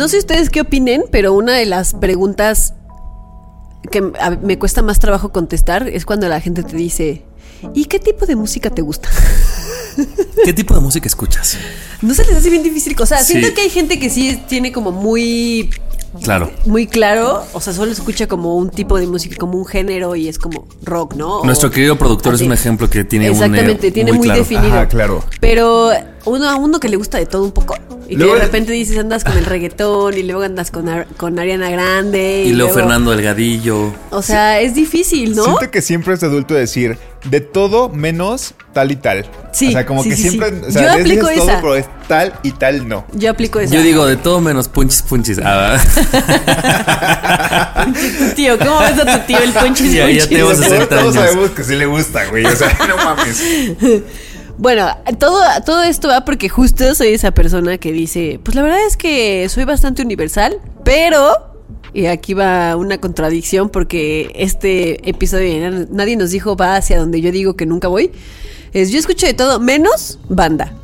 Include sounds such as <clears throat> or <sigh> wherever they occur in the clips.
No sé ustedes qué opinen, pero una de las preguntas que me cuesta más trabajo contestar es cuando la gente te dice, ¿y qué tipo de música te gusta? <laughs> ¿Qué tipo de música escuchas? No se les hace bien difícil. O sea, Sí. siento que hay gente que sí tiene como muy, Claro. muy claro. O sea, solo escucha como un tipo de música, como un género y es como rock, ¿no? O- Nuestro querido productor es un ejemplo que tiene Exactamente, un, eh, tiene muy, claro. definido. Ajá, claro. Pero uno a uno que le gusta de todo un poco. Y que de repente dices andas con el reggaetón y luego andas con, Ar- con Ariana Grande. Y luego Fernando Delgadillo. O sea, es difícil, ¿no? Siento que siempre es adulto decir de todo menos tal y tal. Sí, O sea, como sí, que sí, siempre. sí. O sea, Yo dices aplico todo, esa. pero es tal y tal no. Yo aplico eso. Yo digo de todo menos punchis punchis. Ah, <laughs> Tío, ¿cómo ves a tu tío el ponchis Ya, ya ponchis? tenemos Todos- 60 Todos años. sabemos que sí le gusta, güey. O sea, <laughs> no mames. <laughs> Bueno, todo, todo esto va porque justo soy esa persona que dice, pues la verdad es que soy bastante universal, pero, y aquí va una contradicción porque este episodio nadie nos dijo va hacia donde yo digo que nunca voy, es yo escucho de todo menos banda.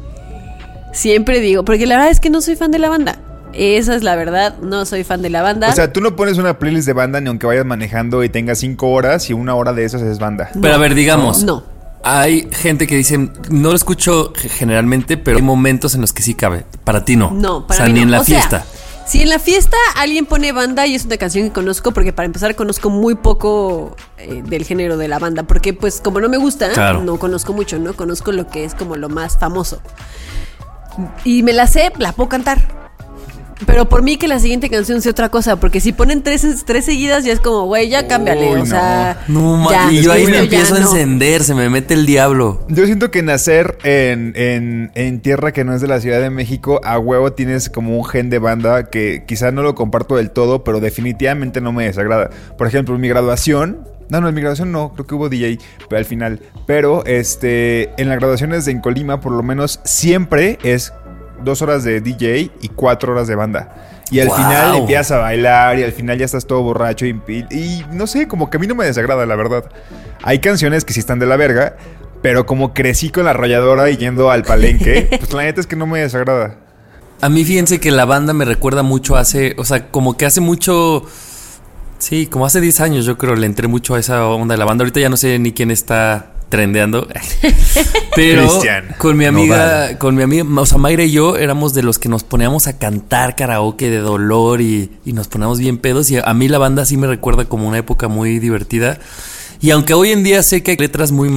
Siempre digo, porque la verdad es que no soy fan de la banda. Esa es la verdad, no soy fan de la banda. O sea, tú no pones una playlist de banda ni aunque vayas manejando y tengas cinco horas y una hora de esas es banda. Pero a ver, digamos. no. Hay gente que dice, no lo escucho generalmente, pero hay momentos en los que sí cabe. Para ti no. No, para o sea, mí ni no. en la O sea, fiesta. si en la fiesta alguien pone banda y es una canción que conozco, porque para empezar conozco muy poco eh, del género de la banda, porque pues como no me gusta, Claro. no conozco mucho, ¿no? Conozco lo que es como lo más famoso. Y me la sé, la puedo cantar. Pero por mí que la siguiente canción sea otra cosa, porque si ponen tres, tres seguidas ya es como, güey, ya cámbiale, Uy, o sea... No, ya, y yo ahí me ya empiezo a no. encender, se me mete el diablo. Yo siento que nacer en, en, en tierra que no es de la Ciudad de México, a huevo tienes como un gen de banda que quizá no lo comparto del todo, pero definitivamente no me desagrada. Por ejemplo, en mi graduación. No, no, en mi graduación no, creo que hubo DJ pero al final. Pero este, en las graduaciones de en Colima, por lo menos siempre es dos horas de DJ y cuatro horas de banda. Y al Wow. final empiezas a bailar y al final ya estás todo borracho y, y- y no sé, como que a mí no me desagrada, la verdad. Hay canciones que sí están de la verga, pero como crecí con la arrolladora y yendo al palenque, <laughs> pues la neta es que no me desagrada. A mí fíjense que la banda me recuerda mucho hace, o sea, como que hace mucho, sí, como hace 10 años yo creo, le entré mucho a esa onda de la banda. Ahorita ya no sé ni quién está trendeando. <laughs> Pero con mi amiga, con mi amiga, o sea, Mayra y yo éramos de los que nos poníamos a cantar karaoke de dolor y, y nos poníamos bien pedos. Y a mí la banda sí me recuerda como una época muy divertida. Y aunque hoy en día sé que hay letras muy,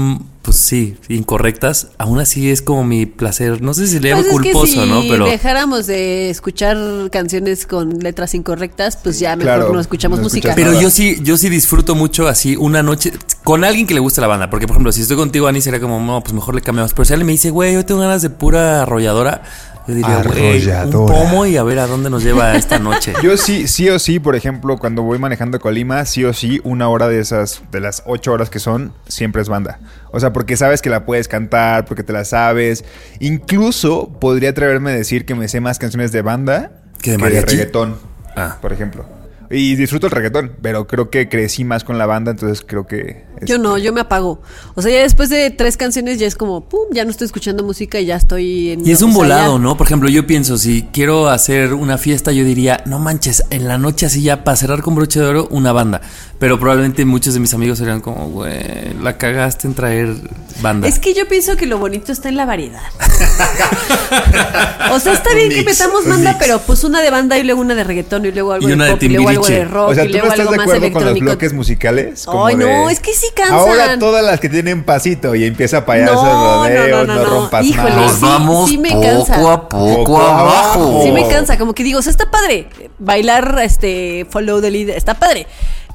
pues sí, incorrectas, aún así es como mi placer. No sé si le llamo Pues es que culposo, si ¿no? Pero dejáramos de escuchar canciones con letras incorrectas, pues ya mejor Claro, no escuchamos no música. escuchas Pero nada. yo sí, yo sí disfruto mucho así una noche con alguien que le gusta la banda. Porque, por ejemplo, si estoy contigo, Ani, sería como, no, pues mejor le cambiamos. Pero si alguien me dice, güey, yo tengo ganas de pura arrolladora, yo diría, güey, un pomo y a ver a dónde nos lleva esta noche. <laughs> Yo sí, sí o sí, por ejemplo, cuando voy manejando Colima, sí o sí, una hora de esas, de las ocho horas que son, siempre es banda. O sea, porque sabes que la puedes cantar, porque te la sabes. Incluso podría atreverme a decir que me sé más canciones de banda ¿Que de mariachi? reggaetón, Ah. por ejemplo. Y disfruto el reggaetón, pero creo que crecí más con la banda, entonces creo que... Yo no, yo me apago. O sea, ya después de tres canciones ya es como, pum, ya no estoy escuchando música y ya estoy en... Y es un volado, ya- ¿no? Por ejemplo, yo pienso, si quiero hacer una fiesta, yo diría, no manches, en la noche así ya para cerrar con broche de oro, una banda. Pero probablemente muchos de mis amigos serían como, güey, la cagaste en traer banda. Es que yo pienso que lo bonito está en la variedad. <laughs> o sea, está Un bien que metamos banda, mix. pero pues una de banda y luego una de reggaetón y luego algo Y de una de pop y luego algo de rock o sea, y ¿tú no luego estás algo de más acuerdo con los bloques musicales? Como Ay, no, de- es que sí cansan. Ahora todas las que tienen pasito y empieza payaso No, el rodeo, no, no, no, no. rompas Híjole, más. Nos sí, vamos sí me poco cansa. a poco, abajo. Sí me cansa, como que digo, o sea, está padre bailar este follow the leader, está padre.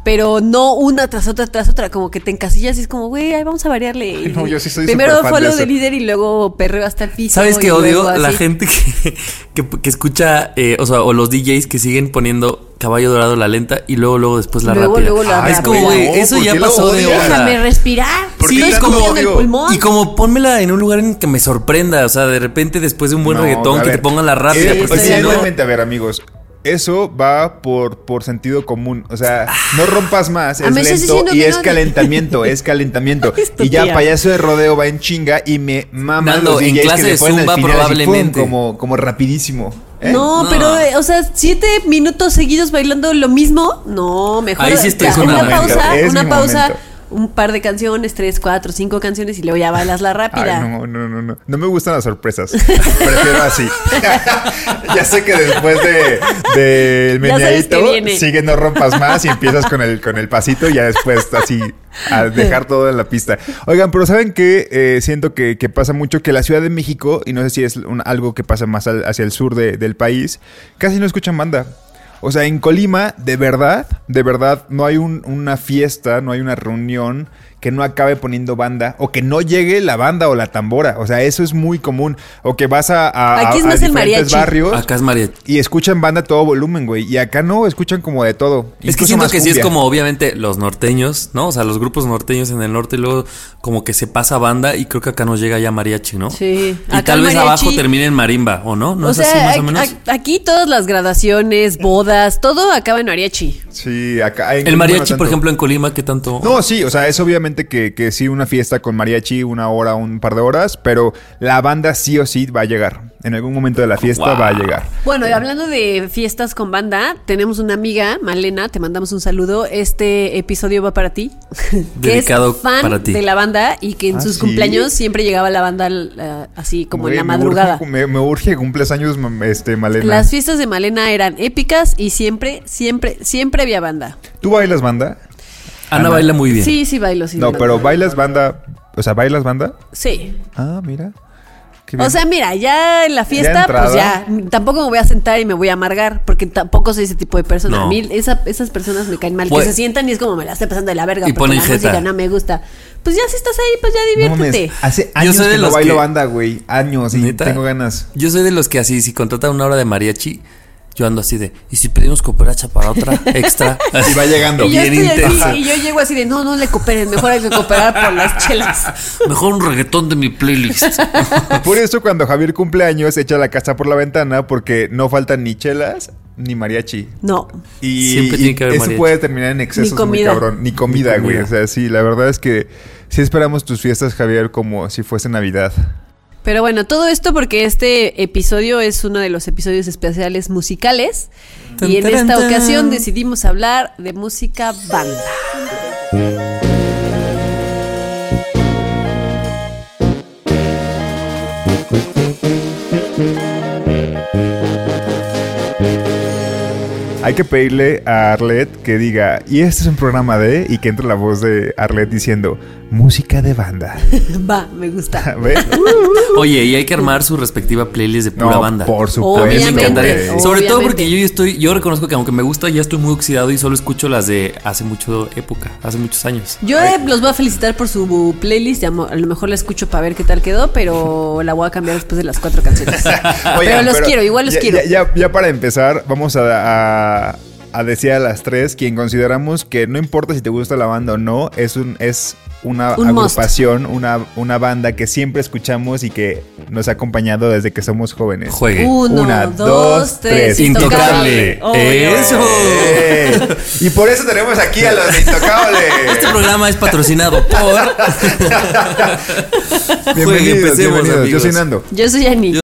Pero no una tras otra tras otra, como que te encasillas y es como, güey, ahí vamos a variarle. Ay, no, yo sí soy Primero de follow eso. the leader y luego perreo hasta el piso. ¿Sabes qué odio? La gente que, que, que escucha, eh, o sea, o los DJs que siguen poniendo caballo dorado la lenta y luego, luego después la Luego, rápida. luego la es rápida. como, güey, No, eso ¿por ya pasó de onda. Déjame respirar. ¿Por qué Estoy tanto escupiendo el pulmón. Y como pónmela en un lugar en que me sorprenda, o sea, de repente después de un buen No, reggaetón que ver, te pongan la rápida, eh, porque estoy si de no... a ver, amigos. Eso va por, por sentido común. O sea, no rompas más, Ah, es lento y es no- calentamiento, <laughs> es calentamiento. Y ya tía. payaso de rodeo va en chinga y me maman Nando, los en clase que le de ponen al zumba final así, pum, probablemente. como, como rapidísimo. ¿eh? No, No. pero, eh, o sea, siete minutos seguidos bailando lo mismo. No, mejor. Ahí sí estoy ya, con una América. pausa, Es una pausa. Un par de canciones, tres, cuatro, cinco canciones y luego ya bailas la rápida. Ay, no, no, no, no. No me gustan las sorpresas. <laughs> Prefiero así. <laughs> ya sé que después de, que meneadito sigue no rompas más y empiezas con el, con el pasito y ya después así a dejar todo en la pista. Oigan, pero ¿saben qué? Eh, siento que, que pasa mucho que la Ciudad de México, y no sé si es un- algo que pasa más al- hacia el sur de- del país, casi no escuchan banda. O sea, en Colima, de verdad, de verdad, no hay un- una fiesta, no hay una reunión que no acabe poniendo banda o que no llegue la banda o la tambora. O sea, eso es muy común. O que vas a, a, Aquí es a- a más el diferentes mariachi. barrios Acá es mariachi. y escuchan banda a todo volumen, güey. Y acá no, escuchan como de todo. Es que siento que sí es como obviamente los norteños, ¿no? O sea, los grupos norteños en el norte y luego como que se pasa banda y creo que acá nos llega ya mariachi, ¿no? Sí. Y Acá tal vez mariachi- abajo termine en marimba, ¿o no? ¿No o es sea, así más o menos? aquí todas las gradaciones, bodas, todo acaba en mariachi. Sí, acá. en El no mariachi, por ejemplo, en Colima, ¿qué tanto? No, sí, o sea, es obviamente que, que sí una fiesta con mariachi, una hora, un par de horas, pero la banda sí o sí va a llegar. En algún momento de la fiesta Wow. va a llegar. Bueno, y hablando de fiestas con banda, tenemos una amiga, Malena, te mandamos un saludo. Este episodio va para ti. <laughs> que Dedicado es fan para ti. de la banda y que en ¿Ah, sus sí? cumpleaños siempre llegaba la banda eh, así como Güey, en la me madrugada. urge- me, me urge que cumples años, mam- este, Malena. Las fiestas de Malena eran épicas y siempre, siempre, siempre había banda. ¿Tú bailas banda? Ana Ana. baila muy bien. Sí, sí bailo, sí. no, bailo. pero bailas banda. O sea, ¿bailas banda? Sí. Ah, mira. Qué bien. O sea, mira, ya en la fiesta, entrada. pues ya, tampoco me voy a sentar y me voy a amargar, porque tampoco soy ese tipo de persona. No. A mí esa- esas personas me caen mal, Pues- que se sientan y es como me la estoy pasando de la verga, Y porque ponen la jeta. música no me gusta. Pues ya si estás ahí, pues ya No diviértete. hace años soy de que no los bailo que- banda, güey. Años y ¿Neta? tengo ganas. Yo soy de los que así, si contratan una hora de mariachi, yo ando así de, ¿y si pedimos cooperacha para otra extra? <laughs> Y va llegando. y yo bien estoy intensa. y yo llego así de, no, no le cooperen, mejor hay que cooperar por las chelas. <laughs> Mejor un reggaetón de mi playlist. <laughs> Por eso cuando Javier cumple años echa la casa por la ventana porque no faltan ni chelas ni mariachi. No. Y, Siempre tiene que haber eso mariachi. puede terminar en excesos Ni comida. muy cabrón. Ni comida, Ni güey. comida. O sea, sí, la verdad es que sí esperamos tus fiestas, Javier, como si fuese Navidad. Pero bueno, todo esto porque este episodio es uno de los episodios especiales musicales. Tan, y en taran, esta tan. ocasión decidimos hablar de música banda. Hay que pedirle a Arlet que diga, y este es un programa de, y que entre la voz de Arlet diciendo, música de banda. <laughs> Va, me gusta. <laughs> <laughs> Oye, y hay que armar su respectiva playlist de pura No, banda. por supuesto. A mí me Obviamente. encantaría. Sobre todo Obviamente. porque yo estoy, yo reconozco que aunque me gusta, ya estoy muy oxidado y solo escucho las de hace mucho época, hace muchos años. Yo eh, los voy a felicitar por su playlist. A lo mejor la escucho para ver qué tal quedó, pero la voy a cambiar después de las cuatro canciones. pero los quiero, igual los ya, quiero. Ya, ya- ya para empezar, vamos a, a- a decir a las tres quien consideramos que no importa si te gusta la banda o no, es un es una Un agrupación, una, una banda que siempre escuchamos y que nos ha acompañado desde que somos jóvenes. Juegue. Uno, Una, dos, dos, tres. Intocable. Eso. ¡Eh! Y por eso tenemos aquí a los Este intocables. programa es patrocinado por. <laughs> bienvenidos, bienvenidos. Yo soy Nando. Yo soy Annie.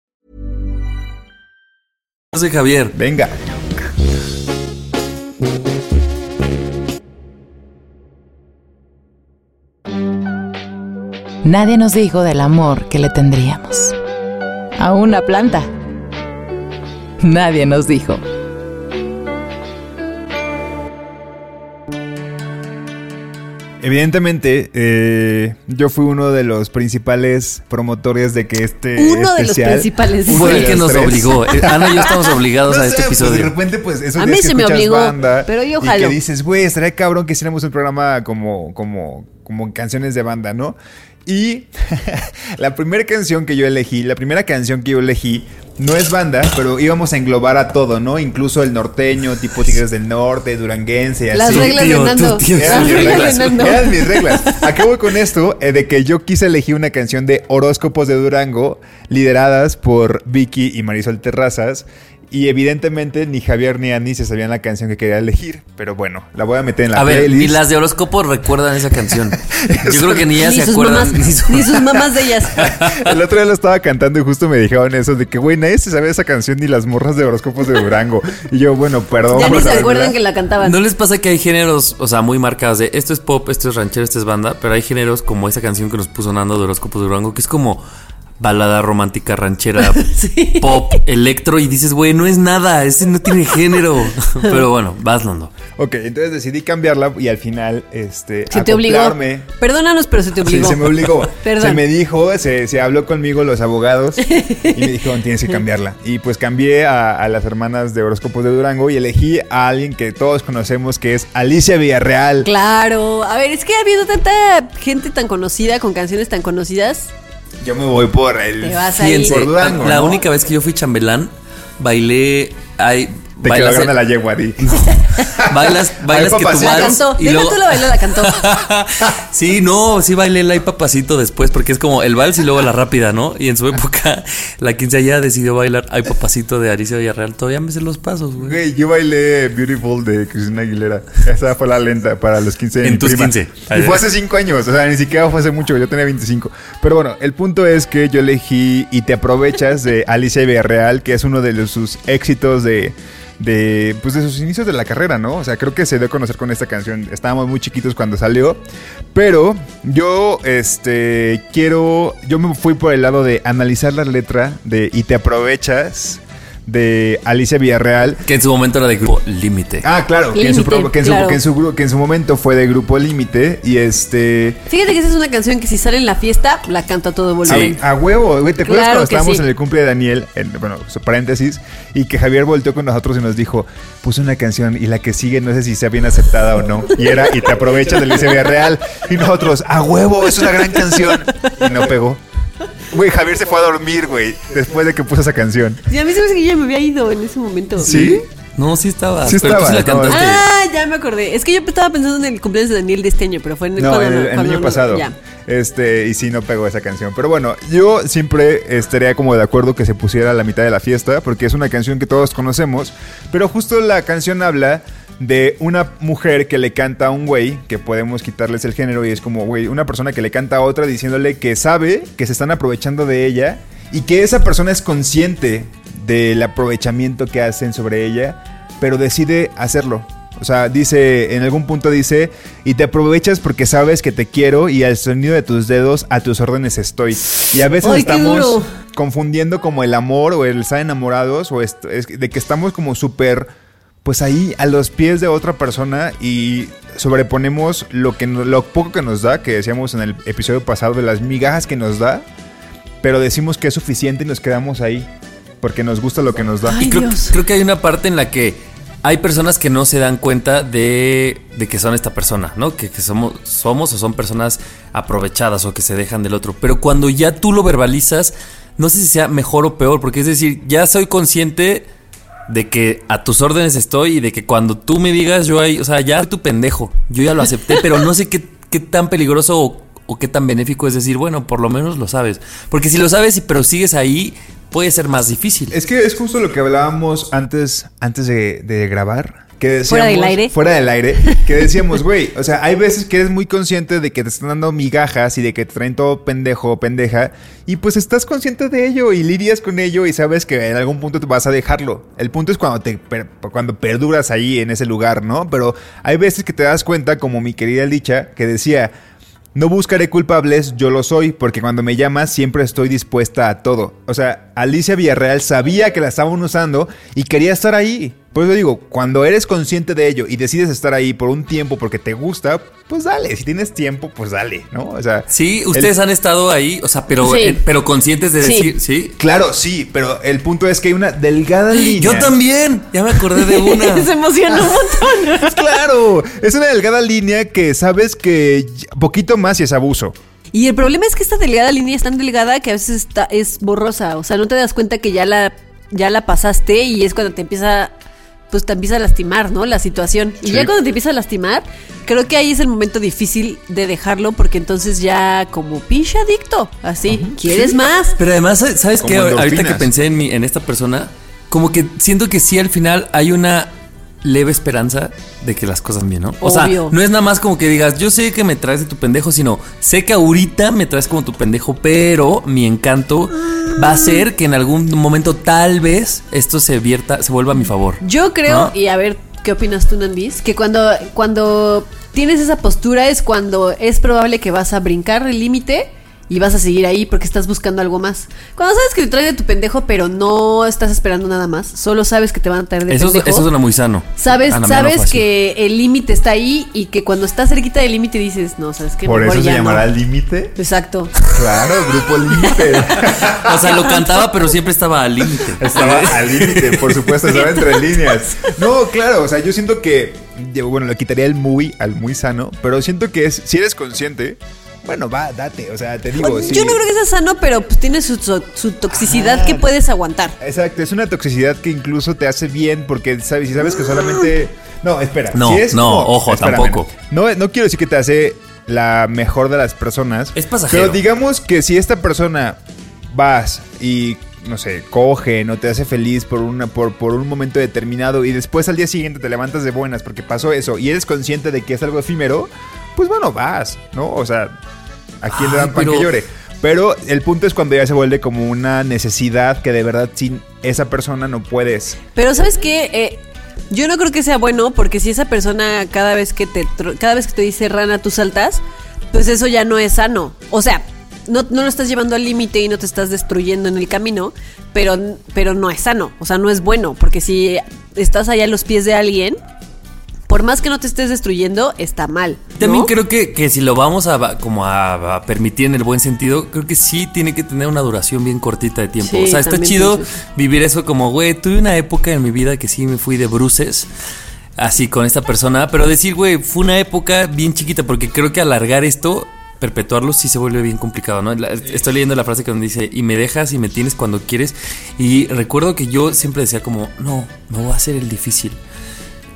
Soy Javier. Venga. Nadie nos dijo del amor que le tendríamos. A una planta. Nadie nos dijo. Evidentemente, eh, yo fui uno de los principales promotores de que este Uno de los principales. Uno Fue de el que nos tres. obligó. Eh, Ana y yo estamos <laughs> obligados No a este pues, de episodio. repente, pues, esos A días mí que se me obligó, banda pero yo Y jalo. que dices, güey, estaría cabrón que hiciéramos un programa como, como, como canciones de banda, ¿no? Y <laughs> la primera canción que yo elegí, la primera canción que yo elegí, no es banda, pero íbamos a englobar a todo, ¿no? Incluso el norteño, tipo Tigres del Norte, duranguense así. Las reglas tío, de Nando. tío, Eran mis reglas reglas. de Nando. Eran mis reglas. ¿A qué voy con esto? Eh, de que yo quise elegir una canción de horóscopos de Durango, lideradas por Vicky y Marisol Terrazas. Y evidentemente ni Javier ni Andy se sabían la canción que quería elegir. Pero bueno, la voy a meter en la A ver, playlist. ni las de horóscopo recuerdan esa canción. <laughs> Yo creo que ni ellas Ni se sus, acuerdan. mamás, ni su- ni sus mamás de ellas. <laughs> El otro día lo estaba cantando y justo me dijeron eso de que, güey, nadie se sabe esa canción ni las morras de horóscopos de Durango. Y yo, bueno, perdón. Ya ni se acuerdan que la cantaban. ¿No les pasa que hay géneros, o sea, muy marcados de esto es pop, esto es ranchero, esto es banda? Pero hay géneros como esa canción que nos puso Nando de Horóscopos de Durango, que es como balada romántica, ranchera, <laughs> Sí. pop, electro, y dices, güey, no es nada, ese no tiene género. <laughs> Pero bueno, vas, Nando. Ok, entonces decidí cambiarla y al final, este, Se te obligó. Perdónanos, pero se te obligó. Sí, se me obligó. <laughs> Perdón. Se me dijo, se, se habló conmigo los abogados y me dijeron, tienes que cambiarla. Y pues cambié a, a las hermanas de horóscopos de Durango y elegí a alguien que todos conocemos que es Alicia Villarreal. Claro. A ver, es que ha habido tanta gente tan conocida con canciones tan conocidas. Yo me voy por el... Te vas Por Durango, la ¿no? única vez que yo fui chambelán, bailé. Ay, Te bailas- quedó grande la yegua, di. Bailas, <laughs> bailas Ay, que tu. La cantó. y luego- tú la bailó, la cantó. sí, no, sí bailé el ay papacito después, porque es como el vals y luego la rápida, ¿no? Y en su época, <laughs> la quinceañera decidió bailar ay papacito de Alicia Villarreal. Todavía me sé los pasos, güey. Güey, yo bailé Beautiful de Cristina Aguilera. Esa fue la lenta para los 15 de En mi tus prima. 15. Y fue hace 5 años, o sea, ni siquiera fue hace mucho, yo tenía 25. Pero bueno, el punto es que yo elegí Y te aprovechas de Alicia Villarreal, que es uno de los- sus éxitos de, de, pues de sus inicios de la carrera, ¿no? O sea, creo que se dio a conocer con esta canción. Estábamos muy chiquitos cuando salió. Pero yo, este, quiero, yo me fui por el lado de analizar la letra de Y te aprovechas de Alicia Villarreal. Que en su momento era de grupo Límite. Ah, claro, que en, su, pro- que, en su, claro. que en su gru- que en su momento fue de Grupo Límite y este... Fíjate que esa es una canción que si sale en la fiesta, la canta a todo volumen. A, a huevo, güey, ¿te acuerdas Claro cuando estábamos sí. en el cumple de Daniel? En, bueno, su paréntesis, y que Javier volteó con nosotros y nos dijo, puse una canción y la que sigue no sé si sea bien aceptada o no. Y era, y te aprovechas del ICB Real. Y nosotros, a huevo, es una gran canción. Y no pegó. Güey, Javier se fue a dormir, güey, después de que puso esa canción. Y a mí se me hace que yo ya me había ido en ese momento. ¿Sí? No, sí estaba. Sí pero tú estaba, sí la no, cantaste. Ah, ya me acordé. Es que yo estaba pensando en el cumpleaños de Daniel de este año, pero fue en el No, cuando el, el año pasado. Ya. Este, y sí, no pegó esa canción. Pero bueno, yo siempre estaría como de acuerdo que se pusiera a la mitad de la fiesta, porque es una canción que todos conocemos. Pero justo la canción habla de una mujer que le canta a un güey, que podemos quitarles el género, y es como, güey, una persona que le canta a otra diciéndole que sabe que se están aprovechando de ella y que esa persona es consciente del aprovechamiento que hacen sobre ella, pero decide hacerlo. O sea, dice, en algún punto dice, y te aprovechas porque sabes que te quiero y al sonido de tus dedos a tus órdenes estoy. Y a veces Ay, estamos confundiendo como el amor o el estar enamorados o es de que estamos como súper, pues ahí a los pies de otra persona y sobreponemos lo, que, lo poco que nos da, que decíamos en el episodio pasado de las migajas que nos da, pero decimos que es suficiente y nos quedamos ahí porque nos gusta lo que nos da. Ay, Y creo, Dios. creo que hay una parte en la que hay personas que no se dan cuenta de, de que son esta persona, ¿no? Que, que somos, somos o son personas aprovechadas o que se dejan del otro. Pero cuando ya tú lo verbalizas, no sé si sea mejor o peor, porque es decir, ya soy consciente de que a tus órdenes estoy y de que cuando tú me digas yo ahí, o sea, ya tu pendejo, yo ya lo acepté, pero no sé qué, qué tan peligroso o, qué tan benéfico es decir, bueno, por lo menos lo sabes. Porque si lo sabes y pero sigues ahí, puede ser más difícil. Es que es justo lo que hablábamos antes, antes de grabar. Que decíamos... Fuera del aire. Fuera del aire. Que decíamos, güey, o sea, hay veces que eres muy consciente de que te están dando migajas y de que te traen todo pendejo o pendeja. Y pues estás consciente de ello y lidias con ello y sabes que en algún punto te vas a dejarlo. El punto es cuando, te, per- cuando perduras ahí en ese lugar, ¿no? Pero hay veces que te das cuenta, como mi querida Licha, que decía... No buscaré culpables, yo lo soy, porque cuando me llamas siempre estoy dispuesta a todo. O sea, Alicia Villarreal sabía que la estaban usando y quería estar ahí. Por eso digo, cuando eres consciente de ello y decides estar ahí por un tiempo porque te gusta, pues dale. Si tienes tiempo, pues dale, ¿no? O sea, Sí, ustedes el- han estado ahí, o sea, pero, Sí. eh, pero conscientes de Sí. decir, sí. Claro, sí, pero el punto es que hay una delgada línea. Yo también, ya me acordé de una. <laughs> Se emocionó un montón. <laughs> Claro, es una delgada línea que sabes que poquito más y es abuso. Y el problema es que esta delgada línea es tan delgada que a veces está, es borrosa. O sea, no te das cuenta que ya la, ya la pasaste y es cuando te empieza, pues te empieza a lastimar, ¿no? La situación. Y Sí. ya cuando te empieza a lastimar, creo que ahí es el momento difícil de dejarlo porque entonces ya como pinche adicto, así, ¿quieres más? Pero además, ¿sabes Como qué? Ahorita que pensé en, mi, en esta persona, como que siento que sí al final hay una leve esperanza de que las cosas bien, ¿no? O sea, no es nada más como que digas, yo sé que me traes de tu pendejo, sino sé que ahorita me traes como tu pendejo, pero mi encanto va a ser que en algún momento tal vez esto se vierta, se vuelva a mi favor. Yo creo, ¿No? y a ver, ¿qué opinas tú, Nandis? Que cuando, cuando tienes esa postura es cuando es probable que vas a brincar el límite y vas a seguir ahí porque estás buscando algo más. Cuando sabes que te traen de tu pendejo, pero no estás esperando nada más, solo sabes que te van a traer de Eso, pendejo. eso suena muy sano. Sabes, sabes que el límite está ahí y que cuando estás cerquita del límite dices, no, sabes que Por mejor eso se ya no". llamará límite. Exacto. Claro, grupo límite. <laughs> O sea, lo cantaba, pero siempre estaba al límite. Estaba al límite, por supuesto, estaba entre líneas. No, claro, o sea, yo siento que, yo, bueno, le quitaría el muy al muy sano, pero siento que es, si eres consciente, bueno, va, date, o sea, te digo, sí. Yo no creo que sea sano, pero pues tiene su, su- su toxicidad Ah. que puedes aguantar. Exacto, es una toxicidad que incluso te hace bien porque sabes, si sabes que solamente... <gasps> No, espera. No, si es no, como- ojo, espérame, tampoco. No, no quiero decir que te hace la mejor de las personas. Es pasajero. Pero digamos que si esta persona vas y no sé, coge, no te hace feliz por, una, por, por un momento determinado y después al día siguiente te levantas de buenas porque pasó eso y eres consciente de que es algo efímero, pues bueno, vas, ¿no? O sea, ¿a quién le dan pan pero- que llore? Pero el punto es cuando ya se vuelve como una necesidad que de verdad sin esa persona no puedes. Pero ¿sabes qué? Eh, yo no creo que sea bueno porque si esa persona cada vez que te cada vez que te dice rana tú saltas, pues eso ya no es sano. O sea, no, no lo estás llevando al límite y no te estás destruyendo en el camino, pero, pero no es sano. O sea, no es bueno porque si estás allá a los pies de alguien, por más que no te estés destruyendo, está mal. ¿no? También creo que, que si lo vamos a como a, a permitir en el buen sentido, creo que sí tiene que tener una duración bien cortita de tiempo. Sí, o sea, está chido pienso vivir eso como, güey, tuve una época en mi vida que sí me fui de bruces. Así con esta persona, pero decir, güey, fue una época bien chiquita, porque creo que alargar esto, perpetuarlo, sí se vuelve bien complicado, ¿no? La- estoy leyendo la frase que donde dice, y me dejas y me tienes cuando quieres. Y recuerdo que yo siempre decía como, no, me voy a hacer el difícil.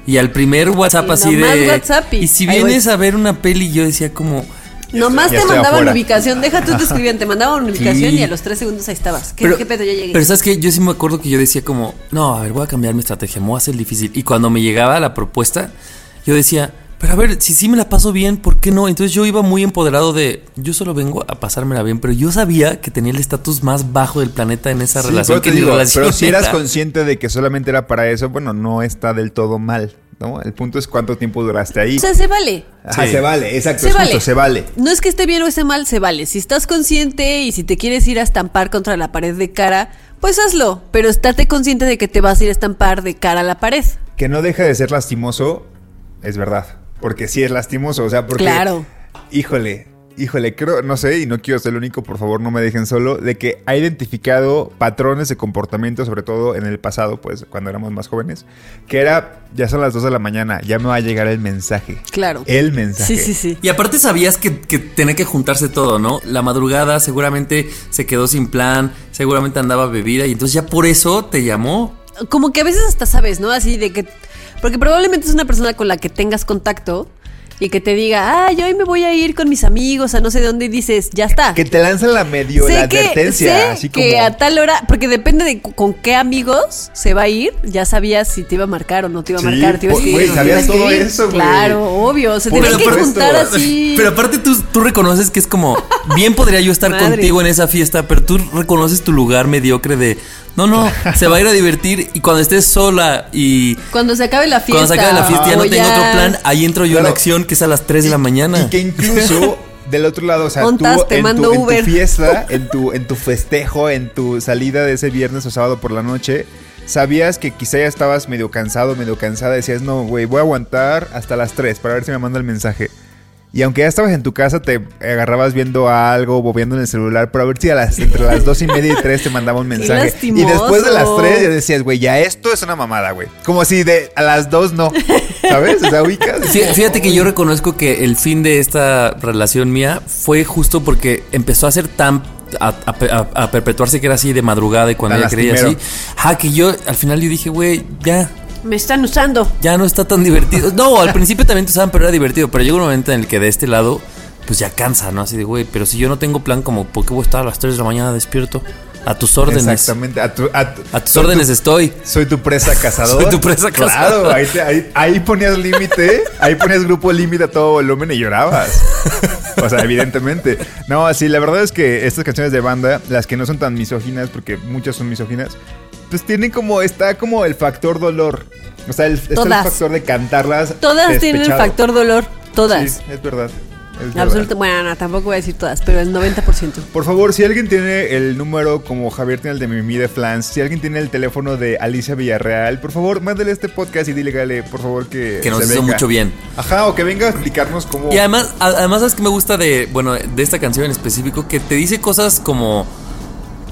Y al primer WhatsApp Y así de. WhatsApp y- y si vienes a ver una peli, yo decía como. Nomás te mandaban afuera. ubicación, deja tú te escribían, te mandaban una ubicación Sí. y a los tres segundos ahí estabas. ¿Qué, qué pedo? Ya llegué. Pero sabes que yo sí me acuerdo que yo decía como, no, a ver, voy a cambiar mi estrategia, me voy a hacer difícil. Y cuando me llegaba la propuesta, yo decía, pero a ver, si sí me la paso bien, ¿por qué no? Entonces yo iba muy empoderado de, yo solo vengo a pasármela bien, pero yo sabía que tenía el estatus más bajo del planeta en esa Sí, relación. pero te que mi digo, relación pero si eras era. consciente de que solamente era para eso, bueno, no está del todo mal, ¿no? El punto es cuánto tiempo duraste ahí. o sea, se vale. Ajá, Sí. se vale, exacto, Se es vale. justo, se vale. No es que esté bien o esté mal, se vale. Si estás consciente y si te quieres ir a estampar contra la pared de cara, pues hazlo. Pero estate consciente de que te vas a ir a estampar de cara a la pared. Que no deja de ser lastimoso, es verdad. Porque sí es lastimoso, o sea, porque... Claro. Híjole, híjole, creo, no sé, y no quiero ser el único, por favor, no me dejen solo, de que ha identificado patrones de comportamiento, sobre todo en el pasado, pues, cuando éramos más jóvenes, que era, ya son las 2 de la mañana, ya me va a llegar el mensaje. Claro. El mensaje. Sí, sí, sí. Y aparte sabías que, que tenía que juntarse todo, ¿no? La madrugada seguramente se quedó sin plan, seguramente andaba bebida y entonces ya por eso te llamó. Como que a veces hasta sabes, ¿no? Así de que. Porque probablemente es una persona con la que tengas contacto y que te diga, ah, yo hoy me voy a ir con mis amigos a no sé dónde y dices, ya está. Que te lanzan la medio, la que, advertencia. sé así como. que a tal hora, porque depende de con qué amigos se va a ir, ya sabías si te iba a marcar o no te iba a Sí, marcar, te iba a po- escribir. güey, te iba a sabías todo eso, güey. Claro, obvio, se tenían que juntar así. <laughs> Pero aparte tú, tú reconoces que es como, bien podría yo estar Madre. contigo en esa fiesta, pero tú reconoces tu lugar mediocre de, no, no, se va a ir a divertir y cuando estés sola y Cuando se acabe la fiesta. cuando se acabe la fiesta ya no tengo otro plan, ahí entro yo en Claro. acción que es a las 3 de la mañana. Y que incluso <laughs> del otro lado, o sea, tú Ontas, te en, mando tu, en tu fiesta, <laughs> en tu, en tu festejo, en tu salida de ese viernes o sábado por la noche, sabías que quizá ya estabas medio cansado, medio cansada, decías, no, güey, voy a aguantar hasta las 3 para ver si me manda el mensaje. Y aunque ya estabas en tu casa, te agarrabas viendo algo, bobeando en el celular, para ver si a las, entre las dos y media y tres te mandaba un mensaje. y después de las tres ya decías, güey, ya esto es una mamada, güey. Como si de a las dos no. ¿Sabes? O sea, ubicas. Fí- Fíjate que yo reconozco que el fin de esta relación mía fue justo porque empezó a ser tan. A, a- a- a perpetuarse que era así de madrugada y cuando ella creía así. Ah, que yo al final yo dije, güey, ya, Me están usando. ya no está tan divertido. No, al principio también te usaban, pero era divertido. Pero llega un momento en el que de este lado, pues ya cansa, ¿no? Así de, güey, pero si yo no tengo plan, como, ¿por qué voy a estar a las 3 de la mañana despierto? A tus órdenes. Exactamente. A, tu- a tu- A tus tu- órdenes estoy. Soy tu presa cazador. <laughs> Soy tu presa Claro, cazador. ahí, te- ahí- ahí ponías límite, ahí ponías grupo límite a todo volumen y llorabas. O sea, evidentemente. No, sí, la verdad es que estas canciones de banda, las que no son tan misóginas, porque muchas son misóginas, pues tienen como, está como el factor dolor. O sea, el, está el factor de cantarlas. Todas tienen el despechado. factor dolor. Todas. Sí, es verdad. Es. Absolutamente. Bueno, no, tampoco voy a decir todas, pero el 90%. Por favor, si alguien tiene el número como Javier tiene el de Mimi de Flans, si alguien tiene el teléfono de Alicia Villarreal, por favor, mándale este podcast y dígale, por favor, que, Que nos se hizo venga. mucho bien. Ajá, o que venga a explicarnos cómo. Y además, además, ¿sabes qué me gusta de, bueno, de esta canción en específico? Que te dice cosas como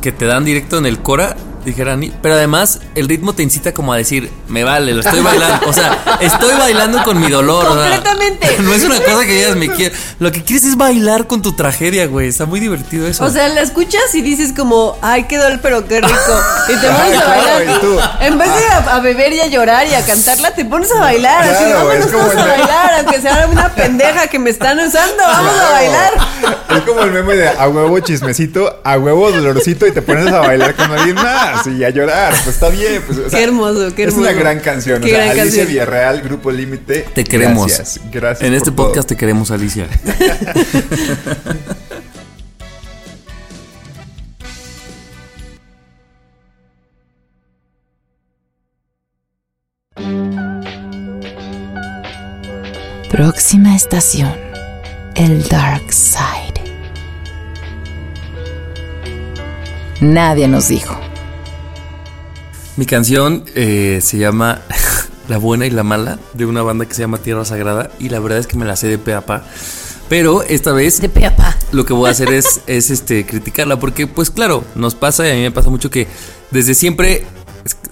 que te dan directo en el cora, dijera pero además el ritmo te incita como a decir, me vale, lo estoy bailando. O sea, estoy bailando con mi dolor. o sea, Completamente. <laughs> no es una cosa que digas, me quiero. Lo que quieres es bailar con tu tragedia, güey. Está muy divertido eso. O sea, la escuchas y dices como, ay, qué dol, pero qué rico. <laughs> Y te pones a bailar. tú. En vez de a, a beber y a llorar y a cantarla, te pones a bailar. así, Claro, vámonos es como todos a bailar, aunque sea una <laughs> pendeja que me están usando, vamos a bailar. Es como el meme de a huevo chismecito, a huevo dolorcito y te pones a bailar con alguien más y a llorar. Pues está bien. Pues, o sea, Qué hermoso, qué Es una hermoso. gran canción. Qué o sea, gran Alicia canción. Villarreal, Grupo Límite. te queremos. Gracias. Gracias. En este por todo. podcast te queremos, Alicia. Próxima estación. El Dark Side. Nadie nos dijo. Mi canción eh, se llama <laughs> La Buena y la Mala, de una banda que se llama Tierra Sagrada, y la verdad es que me la sé de pe a pa. Pero esta vez De pe a pa. lo que voy a hacer es, <laughs> es este, criticarla, porque pues claro, nos pasa y a mí me pasa mucho que desde siempre,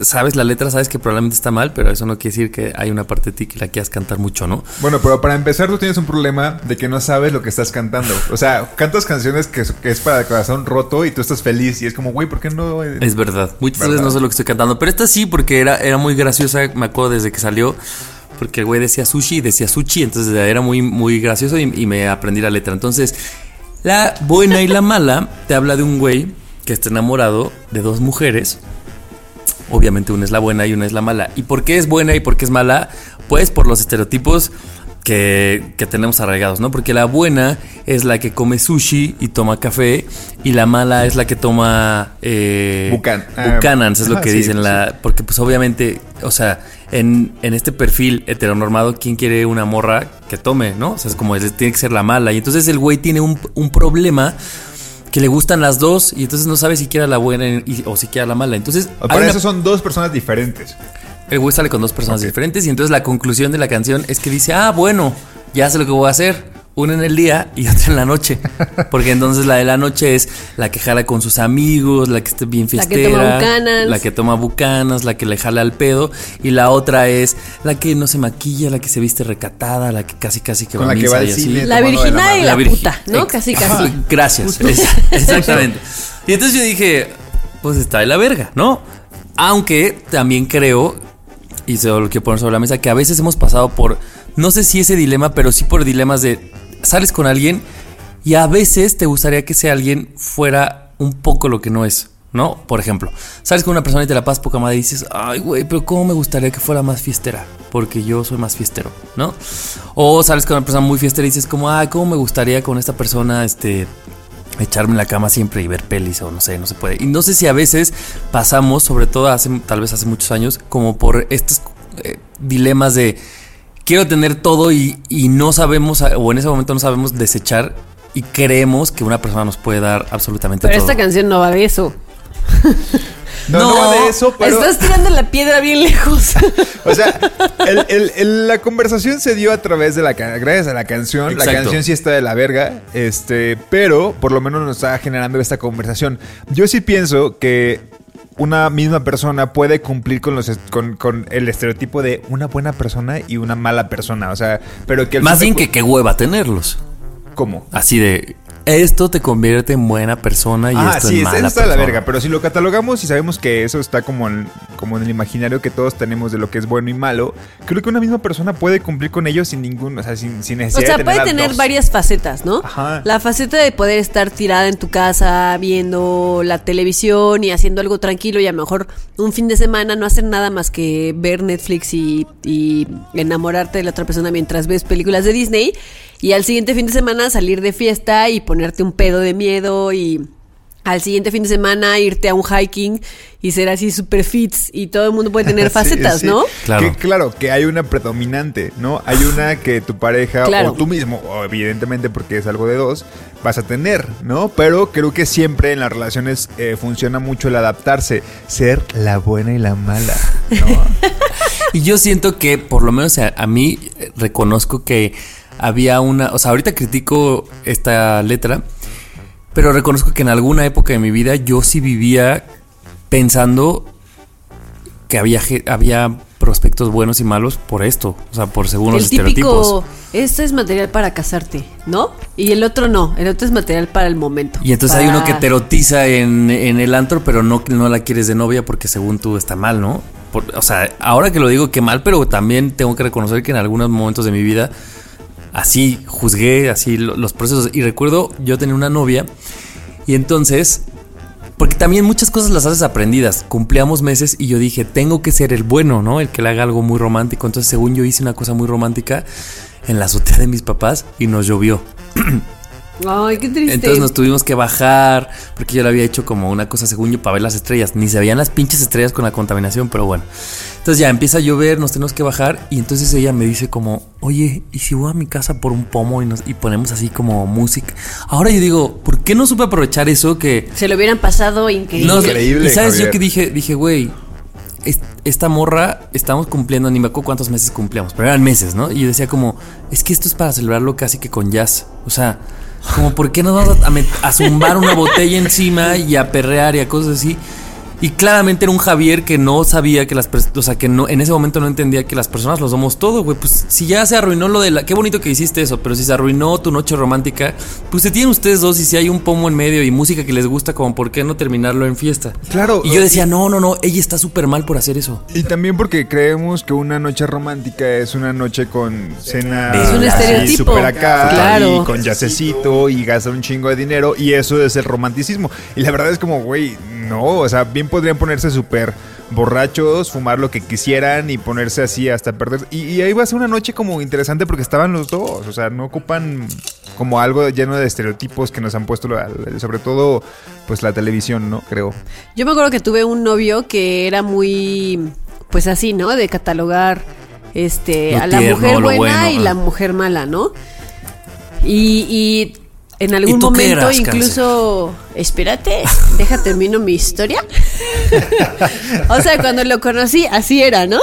sabes la letra, sabes que probablemente está mal, pero eso no quiere decir que hay una parte de ti que la quieras cantar mucho, ¿no? Bueno, pero para empezar tú tienes un problema de que no sabes lo que estás cantando. O sea, cantas canciones que, es- que es para el corazón roto y tú estás feliz y es como, güey, ¿por qué no? eh? Es verdad. Muchas ¿Verdad? veces no sé lo que estoy cantando. Pero esta sí, porque era, era muy graciosa. Me acuerdo desde que salió. Porque el güey decía sushi y decía sushi. Entonces era muy, muy gracioso y, y me aprendí la letra. Entonces, la buena y la mala te habla de un güey que está enamorado de dos mujeres. Obviamente una es la buena y una es la mala. ¿Y por qué es buena y por qué es mala? Pues por los estereotipos que, que tenemos arraigados, ¿no? Porque la buena es la que come sushi y toma café y la mala es la que toma... Eh, Bucan- ah, Buchanan's es lo que sí, dicen. sí. la Porque pues obviamente, o sea, en, en este perfil heteronormado, ¿quién quiere una morra que tome, no? O sea, es como es- tiene que ser la mala. Y entonces el güey tiene un, un problema que le gustan las dos y entonces no sabe si quiere a la buena y- o si quiere a la mala. Entonces, hay Para una- eso son dos personas diferentes. el güey sale con dos personas diferentes y entonces la conclusión de la canción es que dice, ah, bueno, ya sé lo que voy a hacer. Una en el día y <laughs> otra en la noche. Porque entonces la de la noche es la que jala con sus amigos, la que esté bien La que fiestera. toma Buchanan's. La que toma bucanas, la que le jala al pedo. Y la otra es la que no se maquilla, la que se viste recatada, la que casi casi que Con va a la que va y así. cine. La virginal y la, virgi- puta, ¿no? Ex- Casi, Ajá, casi. Gracias. Es- <laughs> exactamente. Y entonces yo dije, pues está de la verga, ¿no? Aunque también creo, y se lo quiero poner sobre la mesa, que a veces hemos pasado por no sé si ese dilema, pero sí por dilemas de sales con alguien y a veces te gustaría que ese alguien fuera un poco lo que no es. ¿No? Por ejemplo, sales con una persona y te la pasas poca madre y dices, ay, güey, pero ¿cómo me gustaría que fuera más fiestera? Porque yo soy más fiestero, ¿no? O sales con una persona muy fiestera y dices, como, ay, ¿cómo me gustaría con esta persona, este, echarme en la cama siempre y ver pelis o no sé, no se puede. Y no sé si a veces pasamos, sobre todo hace, tal vez hace muchos años, como por estos eh, dilemas de quiero tener todo y, y no sabemos, o en ese momento no sabemos desechar y creemos que una persona nos puede dar absolutamente Pero todo. esta canción no va de eso. No, no, No, va de eso, pero. Estás tirando la piedra bien lejos. <laughs> O sea, el- el- el- la conversación se dio a través de la ca- gracias a la canción. La canción sí está de la verga, este, pero por lo menos nos está generando esta conversación. Yo sí pienso que una misma persona puede cumplir con los con, con el estereotipo de una buena persona y una mala persona. O sea, pero que Más bien que qué hueva tenerlos. ¿Cómo? Así de esto te convierte en buena persona y Ah, esto sí, en eso mala está de la persona. verga, pero si lo catalogamos y sabemos que eso está como en, como en el imaginario que todos tenemos de lo que es bueno y malo, creo que una misma persona puede cumplir con ello sin ningún, o sea, sin, sin O necesidad sea, de puede las tener dos. varias facetas, ¿no? Ajá. La faceta de poder estar tirada en tu casa viendo la televisión y haciendo algo tranquilo y a lo mejor un fin de semana no hacer nada más que ver Netflix y, y enamorarte de la otra persona mientras ves películas de Disney y al siguiente fin de semana salir de fiesta y ponerte un pedo de miedo y al siguiente fin de semana irte a un hiking y ser así super fits y todo el mundo puede tener <laughs> <laughs> facetas, sí. ¿no? Claro. Que, claro, que hay una predominante, ¿no? Hay una que tu pareja Claro. o tú mismo, o evidentemente porque es algo de dos, vas a tener, ¿no? Pero creo que siempre en las relaciones eh, funciona mucho el adaptarse, ser la buena y la mala, ¿no? <laughs> Y yo siento que, por lo menos a, a mí, eh, reconozco que había una. O sea, ahorita critico esta letra, pero reconozco que en alguna época de mi vida yo sí vivía pensando que había, había prospectos buenos y malos por esto. O sea, por según los el típico, estereotipos. este es material para casarte, ¿no? Y el otro no, el otro es material para el momento. Y entonces hay uno que te erotiza en, en el antro, pero no, no la quieres de novia porque según tú está mal, ¿no? Por- o sea, ahora que lo digo que mal, pero también tengo que reconocer que en algunos momentos de mi vida así juzgué así lo- los procesos. Y recuerdo, yo tenía una novia y entonces, porque también muchas cosas las haces aprendidas. Cumplíamos meses y yo dije, tengo que ser el bueno, ¿no? El que le haga algo muy romántico. Entonces, según yo hice una cosa muy romántica en la azotea de mis papás y nos llovió. <clears throat> Ay, qué triste. Entonces nos tuvimos que bajar porque yo le había hecho como una cosa según yo para ver las estrellas. Ni se veían las pinches estrellas con la contaminación, pero bueno. Entonces ya empieza a llover, nos tenemos que bajar y entonces ella me dice como, oye, ¿y si voy a mi casa por un pomo y, nos, y ponemos así como música? Ahora yo digo, ¿por qué no supe aprovechar eso que... Se lo hubieran pasado increíble. No, Increíble, y sabes Javier. yo que dije, dije, güey, es- esta morra estamos cumpliendo, ni me acuerdo cuántos meses cumplíamos, pero eran meses, ¿no? Y yo decía como, es que esto es para celebrarlo casi que con jazz. O sea, como, ¿por qué nos vamos a, a a zumbar una botella encima y a perrear y a cosas así? Y claramente era un Javier que no sabía que las personas, o sea, que no, en ese momento no entendía que las personas lo somos todo, güey. Pues si ya se arruinó lo de la. Qué bonito que hiciste eso, pero si se arruinó tu noche romántica, pues se tienen ustedes dos y si hay un pomo en medio y música que les gusta, como por qué no terminarlo en fiesta. Claro. Y yo decía, no, no, no, ella está súper mal por hacer eso. Y también porque creemos que una noche romántica es una noche con cena Es un estereotipo. súper acá Claro. y con yacecito y gasta un chingo de dinero y eso es el romanticismo. Y la verdad es como, güey, no, o sea, bien podrían ponerse súper borrachos, fumar lo que quisieran y ponerse así hasta perder. Y, y ahí va a ser una noche como interesante porque estaban los dos, o sea, no ocupan como algo lleno de estereotipos que nos han puesto, sobre todo, pues la televisión, ¿no? Creo. Yo me acuerdo que tuve un novio que era muy, pues así, ¿no? De catalogar este, Lo a la tierno, mujer buena bueno, y la mujer mala, ¿no? Y, y en algún momento eras, incluso... Espérate, deja termino mi historia. <laughs> o sea, cuando lo conocí, así era, ¿no?